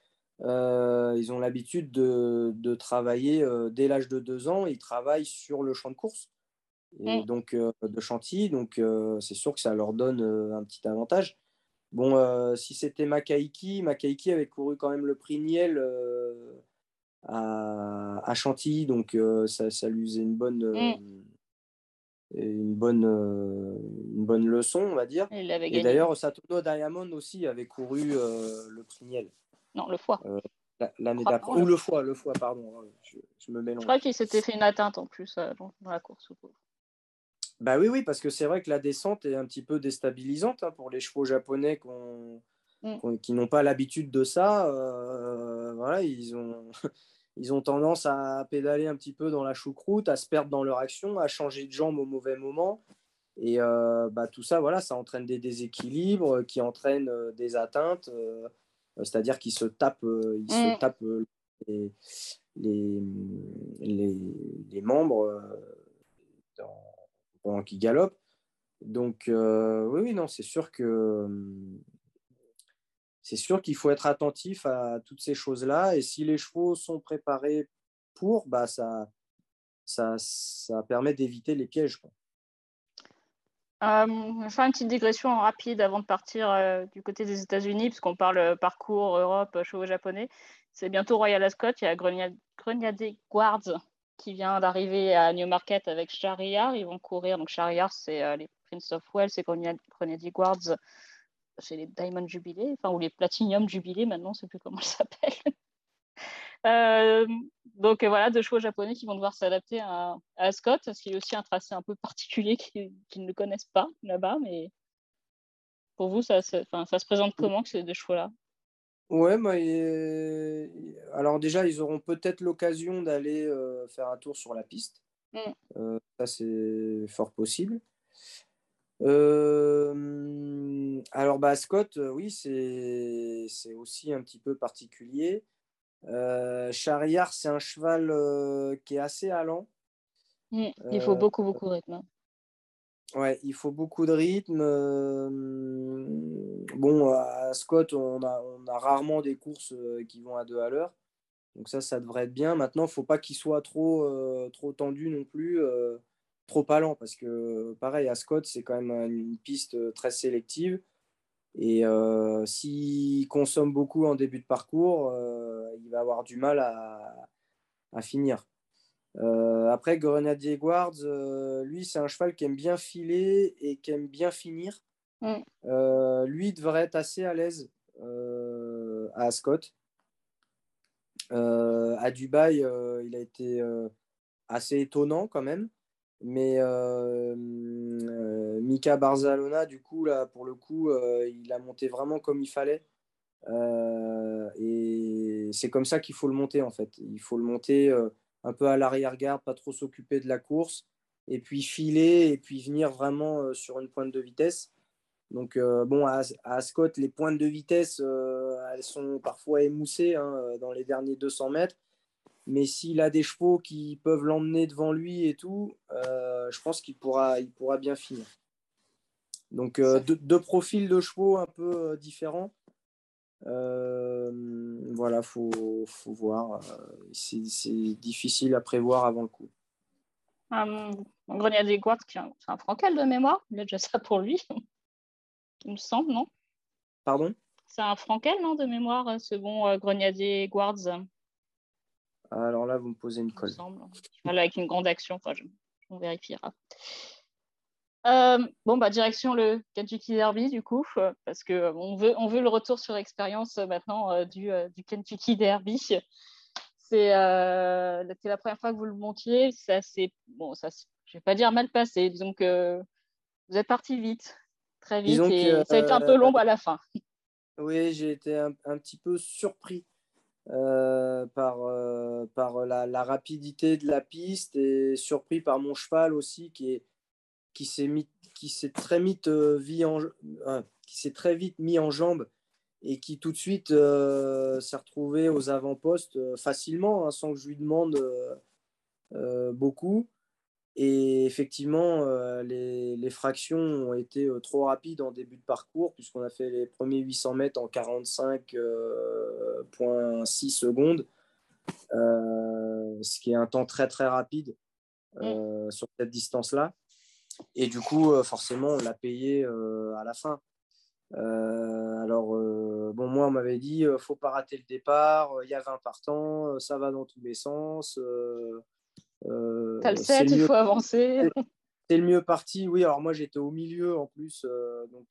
euh, ils ont l'habitude de, de, travailler dès l'âge de deux ans, ils travaillent sur le champ de course. Et donc de Chantilly, donc c'est sûr que ça leur donne un petit avantage. Bon, si c'était Makaiki, Makaiki avait couru quand même le prix Niel à, Chantilly, donc euh, ça, ça, lui faisait une bonne. Euh, une, bonne, euh, une bonne leçon, on va dire. Et d'ailleurs, Satono Diamond aussi avait couru le prix Non, le foie. L'année d'après. Ou le foie, le foie, pardon. Hein, je, me mélange. Je crois qu'il s'était fait une atteinte en plus dans, la course. Bah oui, oui, parce que c'est vrai que la descente est un petit peu déstabilisante hein, pour les chevaux japonais mm. qui n'ont pas l'habitude de ça. voilà, ils ont, ils ont tendance à pédaler un petit peu dans la choucroute, à se perdre dans leur action, à changer de jambe au mauvais moment. Et euh, bah, tout ça, voilà, ça entraîne des déséquilibres qui entraînent euh, des atteintes, euh, c'est-à-dire qu'ils se tapent, ils se mm. tapent les, les, les, membres pendant qu'ils galopent. Donc, oui, oui, non, c'est sûr que c'est sûr qu'il faut être attentif à toutes ces choses-là. Et si les chevaux sont préparés pour, bah, ça, ça, ça permet d'éviter les pièges. Euh, je vais faire une petite digression rapide avant de partir euh, du côté des États-Unis, puisqu'on parle euh, parcours Europe, chevaux japonais. C'est bientôt Royal Ascot. Il y a Grenadier Guards qui vient d'arriver à Newmarket avec Shariar. Ils vont courir. Donc, Shariar, c'est les Prince of Wales et Grenadier Guards c'est les Diamond Jubilee, enfin, ou les Platinum Jubilee maintenant, je ne sais plus comment <laughs> elles s'appellent. Euh, Donc voilà, deux chevaux japonais qui vont devoir s'adapter à, Ascot, ce qui est aussi un tracé un peu particulier qu'ils ne connaissent pas là-bas. Mais pour vous, ça, ça se présente comment ces deux chevaux-là? Ouais, alors déjà, ils auront peut-être l'occasion d'aller euh, faire un tour sur la piste. Mm. Euh, ça, c'est fort possible. Euh, alors, bah, Scott, oui, c'est aussi un petit peu particulier. Chariard, c'est un cheval qui est assez allant. Mm. Il faut beaucoup, beaucoup de rythme. Hein. Ouais, il faut beaucoup de rythme. bon, à Scott, on a, on a, rarement des courses qui vont à deux à l'heure. Donc ça, ça devrait être bien. Maintenant, il ne faut pas qu'il soit trop, trop tendu non plus, trop allant, parce que pareil, à Scott, c'est quand même une piste très sélective. Et s'il consomme beaucoup en début de parcours, il va avoir du mal à, à finir. Euh, après, Grenadier Guards, euh, lui, c'est un cheval qui aime bien filer et qui aime bien finir. Mm. Euh, lui devrait être assez à l'aise à Ascot. à Dubaï, il a été assez étonnant quand même. Mais Mika Barzalona, du coup, là, pour le coup, il a monté vraiment comme il fallait. et c'est comme ça qu'il faut le monter, en fait. Il faut le monter un peu à l'arrière-garde, pas trop s'occuper de la course, et puis filer, et puis venir vraiment euh, sur une pointe de vitesse. Donc, euh, bon, à, Ascot, les pointes de vitesse, euh, elles sont parfois émoussées hein, dans les derniers 200 mètres. Mais s'il a des chevaux qui peuvent l'emmener devant lui et tout, je pense qu'il pourra, il pourra bien finir. Donc, deux, profils de chevaux un peu différents. Euh, voilà, faut, faut voir. Euh, c'est difficile à prévoir avant le coup. Un Grenadier Guards, c'est un Frankel de mémoire. Il a déjà ça pour lui. <laughs> Il me semble, non? Pardon? C'est un Frankel, non, de mémoire, ce bon euh, Grenadier Guards Alors là, vous me posez une colle. Voilà, avec une grande action. Enfin, je, on vérifiera. Euh, bon, bah, direction le Kentucky Derby, du coup, euh, parce qu'on euh, on veut, on veut le retour sur expérience maintenant du, du, Kentucky Derby. C'est la première fois que vous le montiez. Ça c'est bon, ça, je vais pas dire mal passé. Donc, vous êtes parti vite, très vite, et ça a été un peu long à la fin. Oui, j'ai été un, petit peu surpris par, par la, rapidité de la piste et surpris par mon cheval aussi qui est qui s'est qui s'est très vite euh, en, euh, qui s'est très vite mis en jambe et qui tout de suite euh, s'est retrouvé aux avant-postes facilement hein, sans que je lui demande beaucoup et effectivement les, les, fractions ont été trop rapides en début de parcours puisqu'on a fait les premiers 800 mètres en 45,6 secondes ce qui est un temps très très rapide mm. sur cette distance là et du coup, euh, forcément, on l'a payé euh, à la fin. Euh, alors, bon, moi, on m'avait dit, ne faut pas rater le départ, il y a 20 partants, ça va dans tous les sens. T'as le 7, il faut avancer. <laughs> C'est le mieux parti, oui. Alors, moi, j'étais au milieu en plus, donc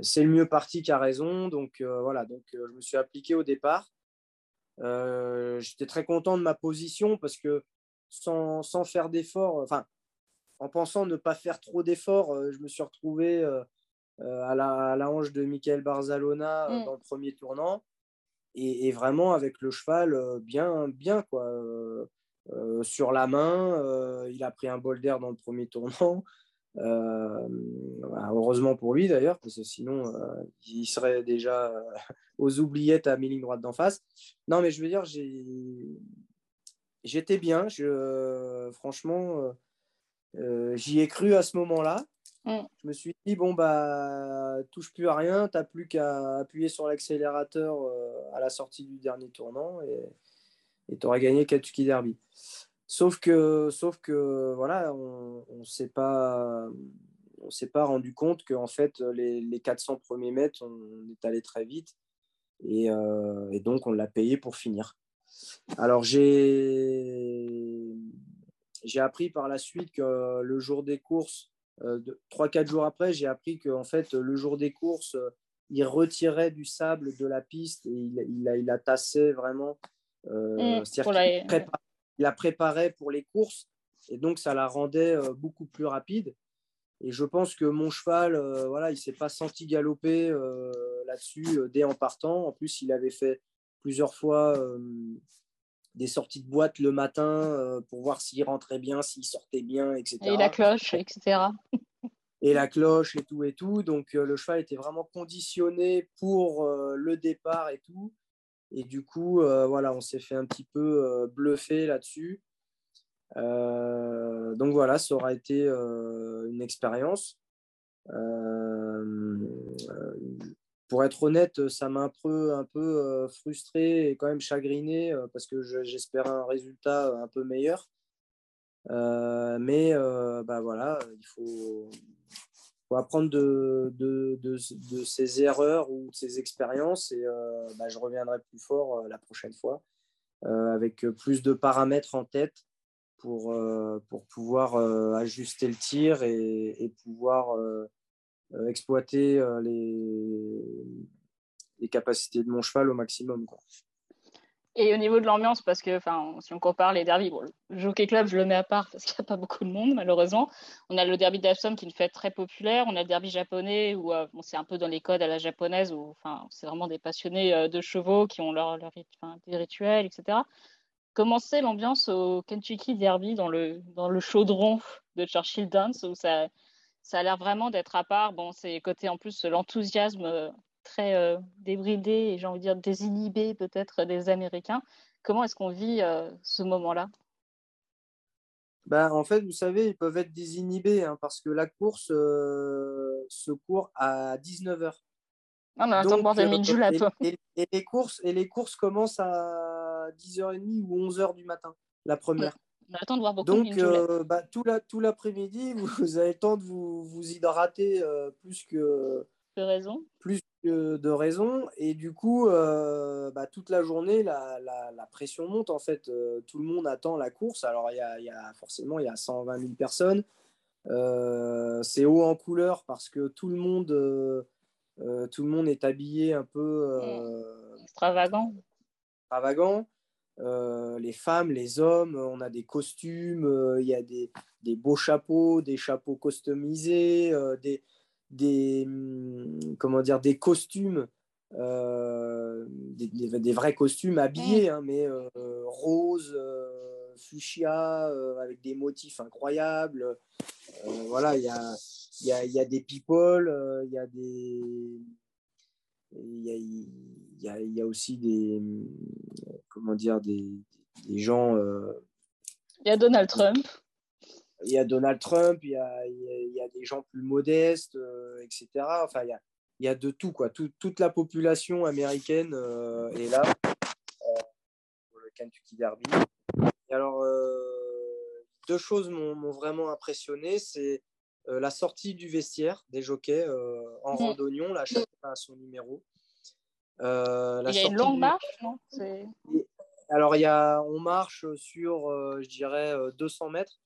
c'est le mieux parti qui a raison. Donc, voilà, donc je me suis appliqué au départ. J'étais très content de ma position parce que sans, sans faire d'efforts, enfin, en pensant ne pas faire trop d'efforts, euh, je me suis retrouvé euh, euh, à, la, à, la, hanche de Michael Barzalona mm. dans le premier tournant. Et, vraiment avec le cheval bien, bien quoi. sur la main, il a pris un bol d'air dans le premier tournant. <laughs> heureusement pour lui d'ailleurs, parce que sinon il serait déjà <laughs> aux oubliettes à mi ligne droite d'en face. Non, mais je veux dire, j'étais bien. Je, franchement, euh, euh, j'y ai cru à ce moment-là. Mm. Je me suis dit, bon, bah, touche plus à rien, tu n'as plus qu'à appuyer sur l'accélérateur euh, à la sortie du dernier tournant et tu auras gagné Kentucky Derby. Sauf que, sauf que voilà, on ne s'est pas, on s'est pas rendu compte qu'en fait, les, les, 400 premiers mètres, on est allé très vite et, et donc on l'a payé pour finir. Alors, j'ai appris par la suite que le jour des courses, euh, trois, 3-4 jours après, j'ai appris qu'en fait, le jour des courses, il retirait du sable de la piste et il, il, a, il a tassé vraiment. Mmh, C'est-à-dire qu'il la préparait pour les courses et donc ça la rendait beaucoup plus rapide. Et je pense que mon cheval, voilà, il ne s'est pas senti galoper là-dessus dès en partant. En plus, il avait fait plusieurs fois des sorties de boîte le matin pour voir s'il rentrait bien, s'il sortait bien, etc. Et la cloche, etc. et la cloche et tout et tout. Donc le cheval était vraiment conditionné pour le départ et tout. Et du coup, voilà, on s'est fait un petit peu bluffer là-dessus. donc voilà, ça aura été une expérience pour être honnête, ça m'a un peu, un peu euh, frustré et quand même chagriné euh, parce que j'espérais un résultat euh, un peu meilleur. mais bah voilà, il faut, faut apprendre de, de, de, de, ces erreurs ou de ces expériences et bah, je reviendrai plus fort la prochaine fois avec plus de paramètres en tête pour, pour pouvoir ajuster le tir et, pouvoir euh, exploiter euh, les, les capacités de mon cheval au maximum. Et au niveau de l'ambiance, parce que si on compare les derbies, bon, le Jockey Club, je le mets à part parce qu'il n'y a pas beaucoup de monde, malheureusement. On a le derby d'Epsom qui est une fête très populaire. On a le derby japonais où euh, c'est un peu dans les codes à la japonaise, où c'est vraiment des passionnés de chevaux qui ont leur, leur des rituels, etc. Comment c'est l'ambiance au Kentucky Derby dans le, dans le chaudron de Churchill Downs où ça, ça a l'air vraiment d'être à part. Bon, c'est côté en plus l'enthousiasme euh, très euh, débridé et j'ai envie de dire désinhibé peut-être des Américains. Comment est-ce qu'on vit euh, ce moment-là? Ben, En fait, vous savez, ils peuvent être désinhibés hein, parce que la course se court à 19h. Non, mais attends, de et, et, les courses, et les courses commencent à 10h30 ou 11h du matin, la première. On a le temps de voir beaucoup Donc, euh, bah, tout, la, tout l'après-midi, <laughs> vous, avez le temps de vous, vous hydrater euh, plus que de raison. Plus que de raison. Et du coup, euh, bah, toute la journée, la, la, la, pression monte. En fait, tout le monde attend la course. Alors, il y a, y a, forcément, il y a 120 000 personnes. c'est haut en couleur parce que tout le monde, tout le monde est habillé un peu extravagant. Extravagant. Euh, les femmes, les hommes, on a des costumes, euh, il y a des, des, beaux chapeaux, des chapeaux customisés, euh, des, des, hum, comment dire, des costumes, des, vrais costumes habillés, hein, mais roses, fuchsia, avec des motifs incroyables. voilà, il y a, y, a, y a, des people, il y a des... Il y a, y, a, y a, aussi des, comment dire, des, des gens. Euh, il y a Donald Trump. Il y a Donald Trump, il y a, il y a des gens plus modestes, euh, etc. Enfin, il y a, il y a de tout, quoi. Tout, toute la population américaine euh, est là pour le Kentucky Derby. Et alors, deux choses m'ont vraiment impressionné. C'est la sortie du vestiaire des jockeys en mmh. randonnion, là, chacun a son numéro. Euh, il y a une longue marche, non? Alors, il y a, on marche sur, euh, je dirais, 200 euh, mètres.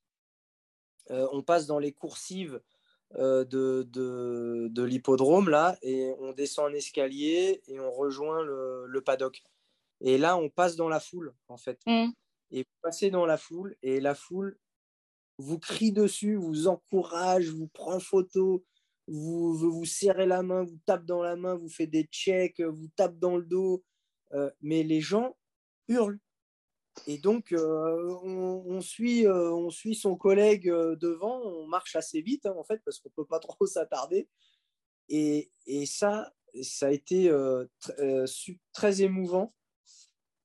on passe dans les coursives de, de, de l'hippodrome, là, et on descend un escalier et on rejoint le, le, paddock. Et là, on passe dans la foule, en fait. Mmh. Et vous passez dans la foule, et la foule vous crie dessus, vous encourage, vous prend photo, vous, vous serrez la main, vous tape dans la main, vous faites des checks, vous tape dans le dos, euh, mais les gens hurlent. Et donc, euh, on, suit, euh, on suit son collègue devant, on marche assez vite, hein, en fait, parce qu'on ne peut pas <laughs> trop s'attarder. Et, et, ça, ça a été très émouvant.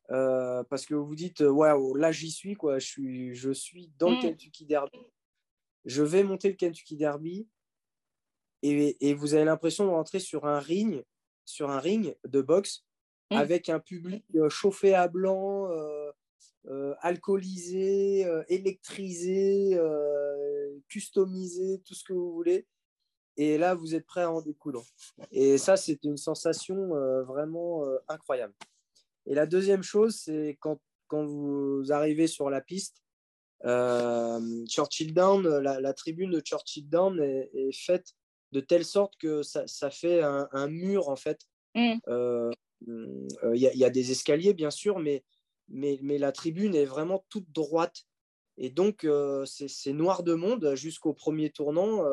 Parce que vous vous dites, waouh, là j'y suis, quoi. Je suis, je suis dans le mm. Kentucky Derby. Je vais monter le Kentucky Derby et, vous avez l'impression de rentrer sur un ring, sur un ring de boxe mmh. avec un public euh, chauffé à blanc, euh, euh, alcoolisé, électrisé, customisé, tout ce que vous voulez. Et là, vous êtes prêt à en découdre. Et ça, c'est une sensation vraiment incroyable. Et la deuxième chose, c'est quand, quand vous arrivez sur la piste, Churchill Down, la, tribune de Churchill Down est, est faite de telle sorte que ça, ça fait un, mur en fait. Il mmh. euh, euh, y, a des escaliers bien sûr, mais mais, mais la tribune est vraiment toute droite. Et donc, c'est noir de monde jusqu'au premier tournant,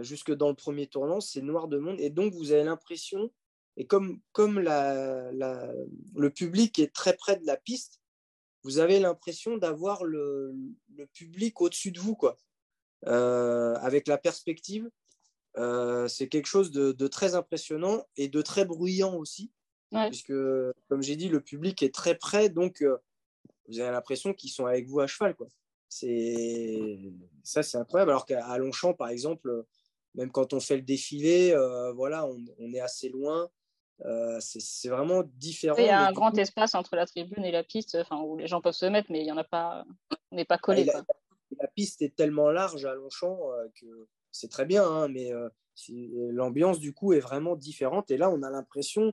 jusque dans le premier tournant, c'est noir de monde. Et donc, vous avez l'impression, et comme, comme la, la, le public est très près de la piste, vous avez l'impression d'avoir le, le, public au-dessus de vous, quoi. avec la perspective. c'est quelque chose de, de, très impressionnant et de très bruyant aussi. Puisque, comme j'ai dit, le public est très près, donc euh, vous avez l'impression qu'ils sont avec vous à cheval. Quoi. C'est... Ça, c'est incroyable. Alors qu'à Longchamp, par exemple, même quand on fait le défilé, euh, voilà, on, on, est assez loin. Euh, c'est, vraiment différent. Il y a un grand espace entre la tribune et la piste où les gens peuvent se mettre, mais il y en a pas, on n'est pas collé. La, la, piste est tellement large à Longchamp que c'est très bien, hein, mais l'ambiance du coup est vraiment différente. Et là, on a l'impression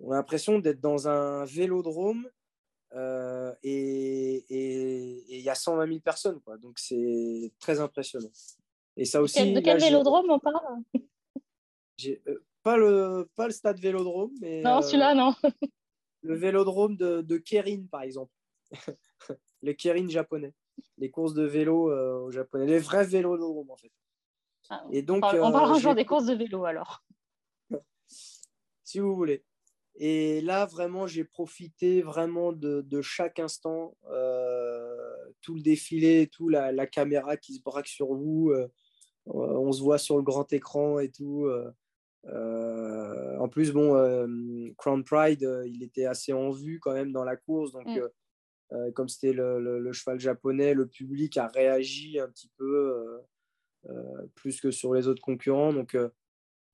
on a l'impression d'être dans un vélodrome euh, et il y a 120 000 personnes. Quoi. Donc, c'est très impressionnant. Et ça aussi, de quel vélodrome on parle? Euh, pas, le, pas le stade vélodrome. Mais, non, celui-là, non. le vélodrome de, de Kerin, par exemple. <laughs> les Kerin japonais. Les courses de vélo euh, japonais. Les vrais vélodromes, en fait. Ah, et donc, on on parle un jour des courses de vélo, alors. <laughs> si vous voulez. Et là, vraiment, j'ai profité vraiment de, de chaque instant, euh, tout le défilé, tout la, la, caméra qui se braque sur vous. Euh, on se voit sur le grand écran et tout. Euh, en plus, bon, Crown Pride, il était assez en vue quand même dans la course. Donc, mm. comme c'était le, le, le, cheval japonais, le public a réagi un petit peu plus que sur les autres concurrents. Donc,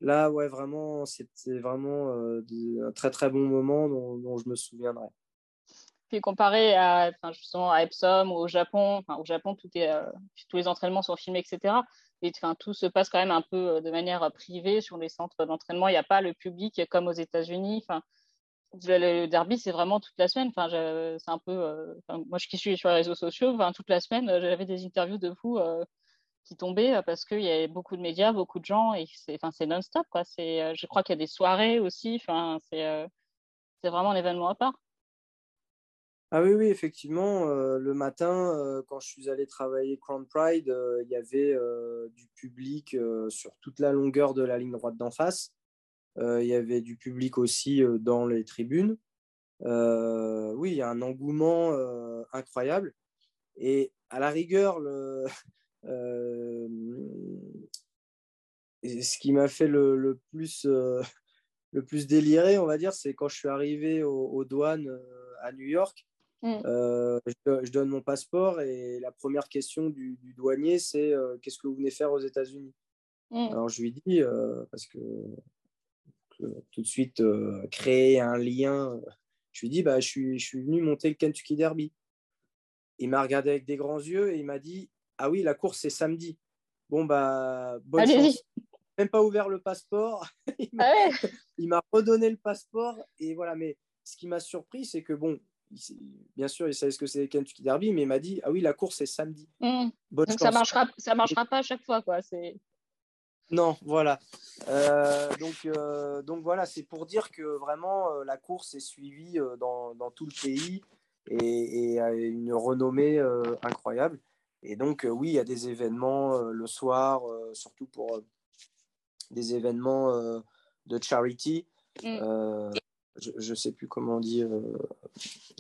là, ouais, vraiment, c'était vraiment euh, un très très bon moment dont, je me souviendrai. Puis comparé à, justement à Epsom ou au Japon, au Japon, tout est, euh, tous les entraînements sont filmés, etc. Et enfin, tout se passe quand même un peu euh, de manière privée sur les centres d'entraînement. Il n'y a pas le public comme aux États-Unis. Enfin, le derby, c'est vraiment toute la semaine. Enfin, c'est un peu. moi, je suis sur les réseaux sociaux, enfin, toute la semaine, j'avais des interviews de vous qui tombait euh, parce qu'il y avait beaucoup de médias, beaucoup de gens et c'est enfin, non-stop. Quoi. Euh, je crois qu'il y a des soirées aussi. Enfin, c'est, euh, c'est vraiment un événement à part. Ah oui, oui, effectivement. le matin, quand je suis allé travailler Crown Pride, il y avait du public sur toute la longueur de la ligne droite d'en face. il y avait du public aussi dans les tribunes. oui, il y a un engouement incroyable. Et à la rigueur, le, <laughs> euh, ce qui m'a fait le, le plus, euh, <laughs> le plus délirer, on va dire, c'est quand je suis arrivé aux, douanes euh, à New York. Mm. Je, donne mon passeport et la première question du, douanier, c'est qu'est-ce que vous venez faire aux États-Unis? Mm. Alors je lui dis, parce que, tout de suite créer un lien, je lui dis, bah, je, suis, je suis venu monter le Kentucky Derby. Il m'a regardé avec des grands yeux et il m'a dit ah oui, la course c'est samedi. Bon bah bonne chance. Même pas ouvert le passeport. <laughs> Ah <laughs> il m'a redonné le passeport et voilà. Mais ce qui m'a surpris, c'est que bon, bien sûr, il savait ce que c'est Kentucky Derby, mais il m'a dit ah oui, la course c'est samedi. Mmh. Donc ça marchera, ça marchera pas à chaque fois quoi. C'est non, voilà. Euh, donc, euh, donc voilà, c'est pour dire que vraiment euh, la course est suivie dans, dans, tout le pays et, et a une renommée incroyable. Et donc, oui, il y a des événements le soir, surtout pour des événements de charity. Mm. Je ne sais plus comment on dit,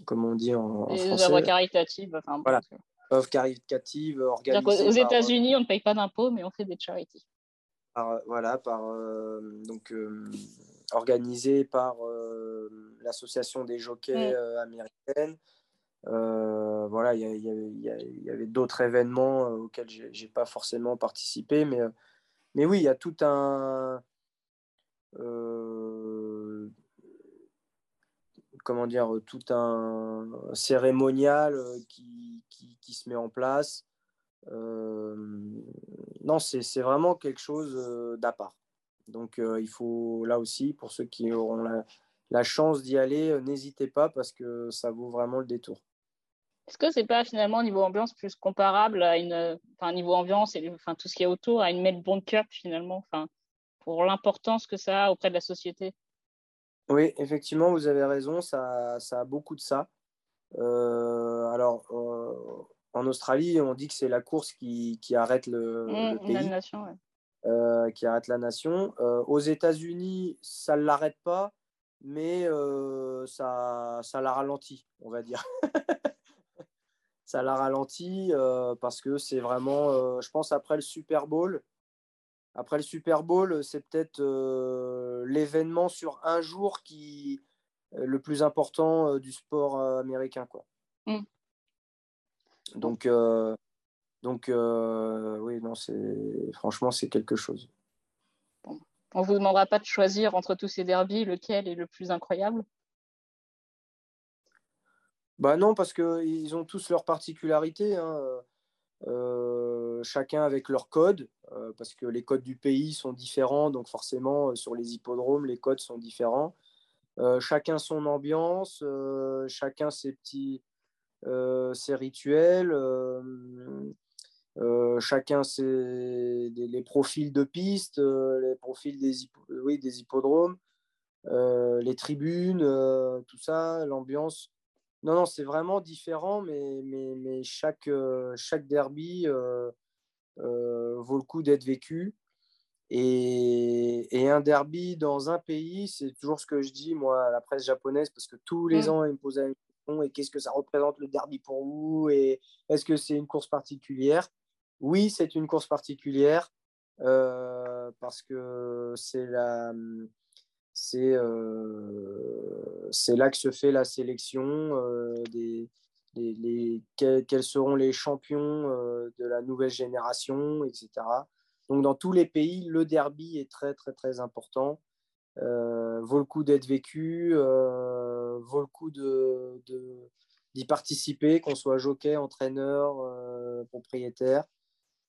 comment on dit en, des français. œuvres caritatives. Enfin, voilà. Œuvres caritatives organisées. Aux États-Unis, on ne paye pas d'impôts, mais on fait des charities. voilà, par donc organisé par l'association des jockeys mm. américaines. Euh, voilà, il y, y, avait d'autres événements euh, auxquels j'ai pas forcément participé, mais, euh, mais oui, il y a tout un comment dire, tout un cérémonial qui, qui, qui, se met en place. non, c'est vraiment quelque chose d'à part. Donc, il faut là aussi, pour ceux qui auront la, chance d'y aller, n'hésitez pas parce que ça vaut vraiment le détour. Est-ce que c'est pas finalement niveau ambiance plus comparable à une, enfin niveau ambiance et enfin tout ce qui est autour à une Melbourne Cup finalement, enfin pour l'importance que ça a auprès de la société? Oui, effectivement, vous avez raison, ça, ça a beaucoup de ça. alors, en Australie, on dit que c'est la course qui, arrête le, mmh, pays. La nation, qui arrête la nation. aux États-Unis, ça ne l'arrête pas, mais ça, ça la ralentit, on va dire. <laughs> ça la ralentit parce que c'est vraiment, je pense, après le Super Bowl. Après le Super Bowl, c'est peut-être l'événement sur un jour qui le plus important du sport américain. Quoi. Mmh. Donc, donc oui, non, c'est franchement, c'est quelque chose. On ne vous demandera pas de choisir entre tous ces derbies lequel est le plus incroyable? Bah non, parce qu'ils ont tous leurs particularités. Hein. Chacun avec leur code, parce que les codes du pays sont différents, donc forcément sur les hippodromes, les codes sont différents. chacun son ambiance, chacun ses petits, ses rituels. chacun ses, les profils de piste, les profils des hippodromes, les tribunes, tout ça, l'ambiance. Non, non, c'est vraiment différent, mais, mais, mais chaque, chaque derby vaut le coup d'être vécu. Et, et, un derby dans un pays, c'est toujours ce que je dis, moi, à la presse japonaise, parce que tous les mmh. ans, ils me posent la et qu'est-ce que ça représente le derby pour vous? Et est-ce que c'est une course particulière? Oui, c'est une course particulière euh, parce que c'est la c'est euh, c'est là que se fait la sélection euh, des, quels, seront les champions de la nouvelle génération, etc. Donc dans tous les pays, le derby est très très très important. vaut le coup d'être vécu, vaut le coup de, d'y participer, qu'on soit jockey, entraîneur, euh, propriétaire.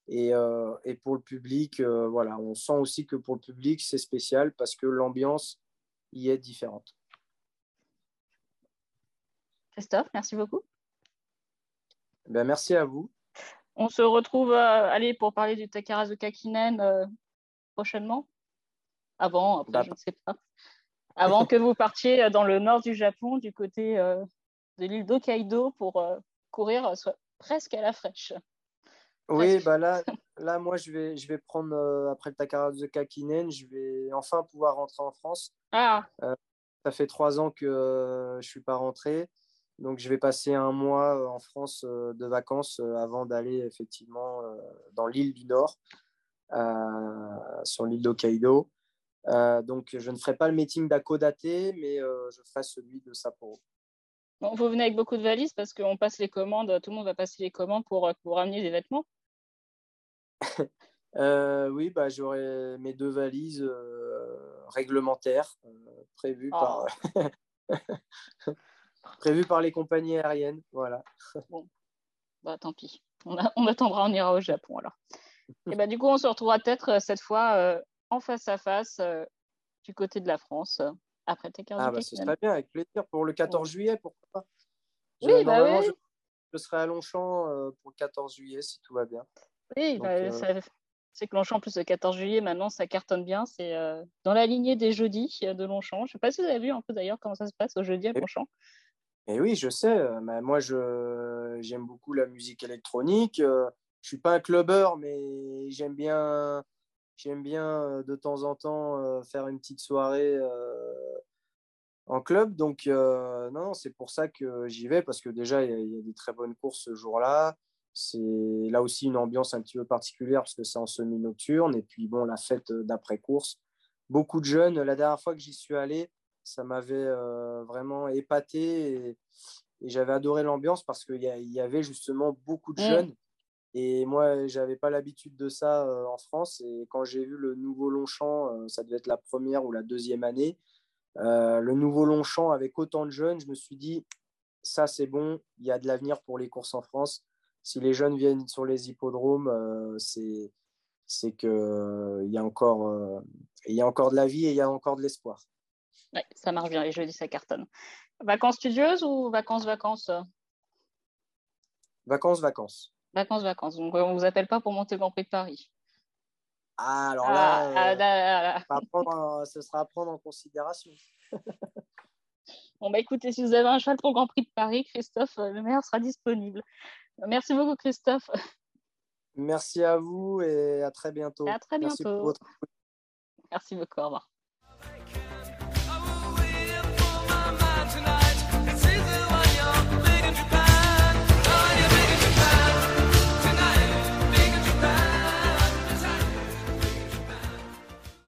Et, euh, et, pour le public, euh, voilà, on sent aussi que pour le public, c'est spécial parce que l'ambiance y est différente. Christophe, merci beaucoup. Ben, merci à vous. On se retrouve allez, pour parler du Takarazuka Kinen prochainement. Avant, après, bah, je ne sais pas avant que vous partiez dans le nord du Japon, du côté euh, de l'île d'Hokkaido, pour euh, courir euh, soit presque à la fraîche. Oui, bah là, <laughs> là, moi, je vais, je vais prendre, après le Takarazuka Kinen, je vais enfin pouvoir rentrer en France. Ah. ça fait trois ans que je ne suis pas rentré. Donc, je vais passer un mois en France de vacances avant d'aller effectivement dans l'île du Nord, sur l'île d'Hokkaido. Euh, donc, je ne ferai pas le meeting d'Akodate, mais euh, je ferai celui de Sapporo. Bon, vous venez avec beaucoup de valises parce qu'on passe les commandes, tout le monde va passer les commandes pour, euh, pour ramener des vêtements <coughs> Oui, bah, j'aurai mes deux valises réglementaires prévues, par... Oh. <laughs> prévues par les compagnies aériennes. Voilà. <laughs> Bon, bah, tant pis. On, on, attendra, on ira au Japon alors. Et bah, du coup, on se retrouvera peut-être cette fois en face à face euh, du côté de la France euh, après tes 15 Ah, bah, ce serait bien, avec plaisir. Pour le 14 juillet, pourquoi pas Oui, bah oui. Je, serai à Longchamp euh, pour le 14 juillet, si tout va bien. Oui, bah, c'est que Longchamp, plus le 14 juillet, maintenant, ça cartonne bien. C'est dans la lignée des jeudis de Longchamp. Je ne sais pas si vous avez vu un peu d'ailleurs comment ça se passe au jeudi à Longchamp. Et oui, je sais. Mais moi, j'aime beaucoup la musique électronique. je ne suis pas un clubbeur, mais j'aime bien J'aime bien euh, de temps en temps euh, faire une petite soirée euh, en club. Donc, non, c'est pour ça que j'y vais, parce que déjà, il y, a des très bonnes courses ce jour-là. C'est là aussi une ambiance un petit peu particulière, parce que c'est en semi-nocturne. Et puis, bon, la fête d'après-course. Beaucoup de jeunes. La dernière fois que j'y suis allé, ça m'avait vraiment épaté. Et, j'avais adoré l'ambiance parce qu'il y, avait justement beaucoup de mmh. jeunes et moi, j'avais pas l'habitude de ça euh, en France. Et quand j'ai vu le nouveau Longchamp, euh, ça devait être la première ou la deuxième année, euh, le nouveau Longchamp avec autant de jeunes, je me suis dit, ça c'est bon, il y a de l'avenir pour les courses en France. Si les jeunes viennent sur les hippodromes, c'est c'est qu'il y, a encore, il y a encore de la vie et il y a encore de l'espoir. Oui, ça marche bien, les jeudis, ça cartonne. Vacances studieuses ou vacances, vacances Vacances, vacances. Vacances, vacances. Donc, on ne vous appelle pas pour monter le Grand Prix de Paris. Ah, alors là, ah, euh, ce sera à prendre en considération. <laughs> Bon, bah écoutez, si vous avez un cheval pour Grand Prix de Paris, Christophe le meilleur sera disponible. Merci beaucoup, Christophe. Merci à vous et à très bientôt. à très bientôt. Merci, Merci beaucoup. Au revoir.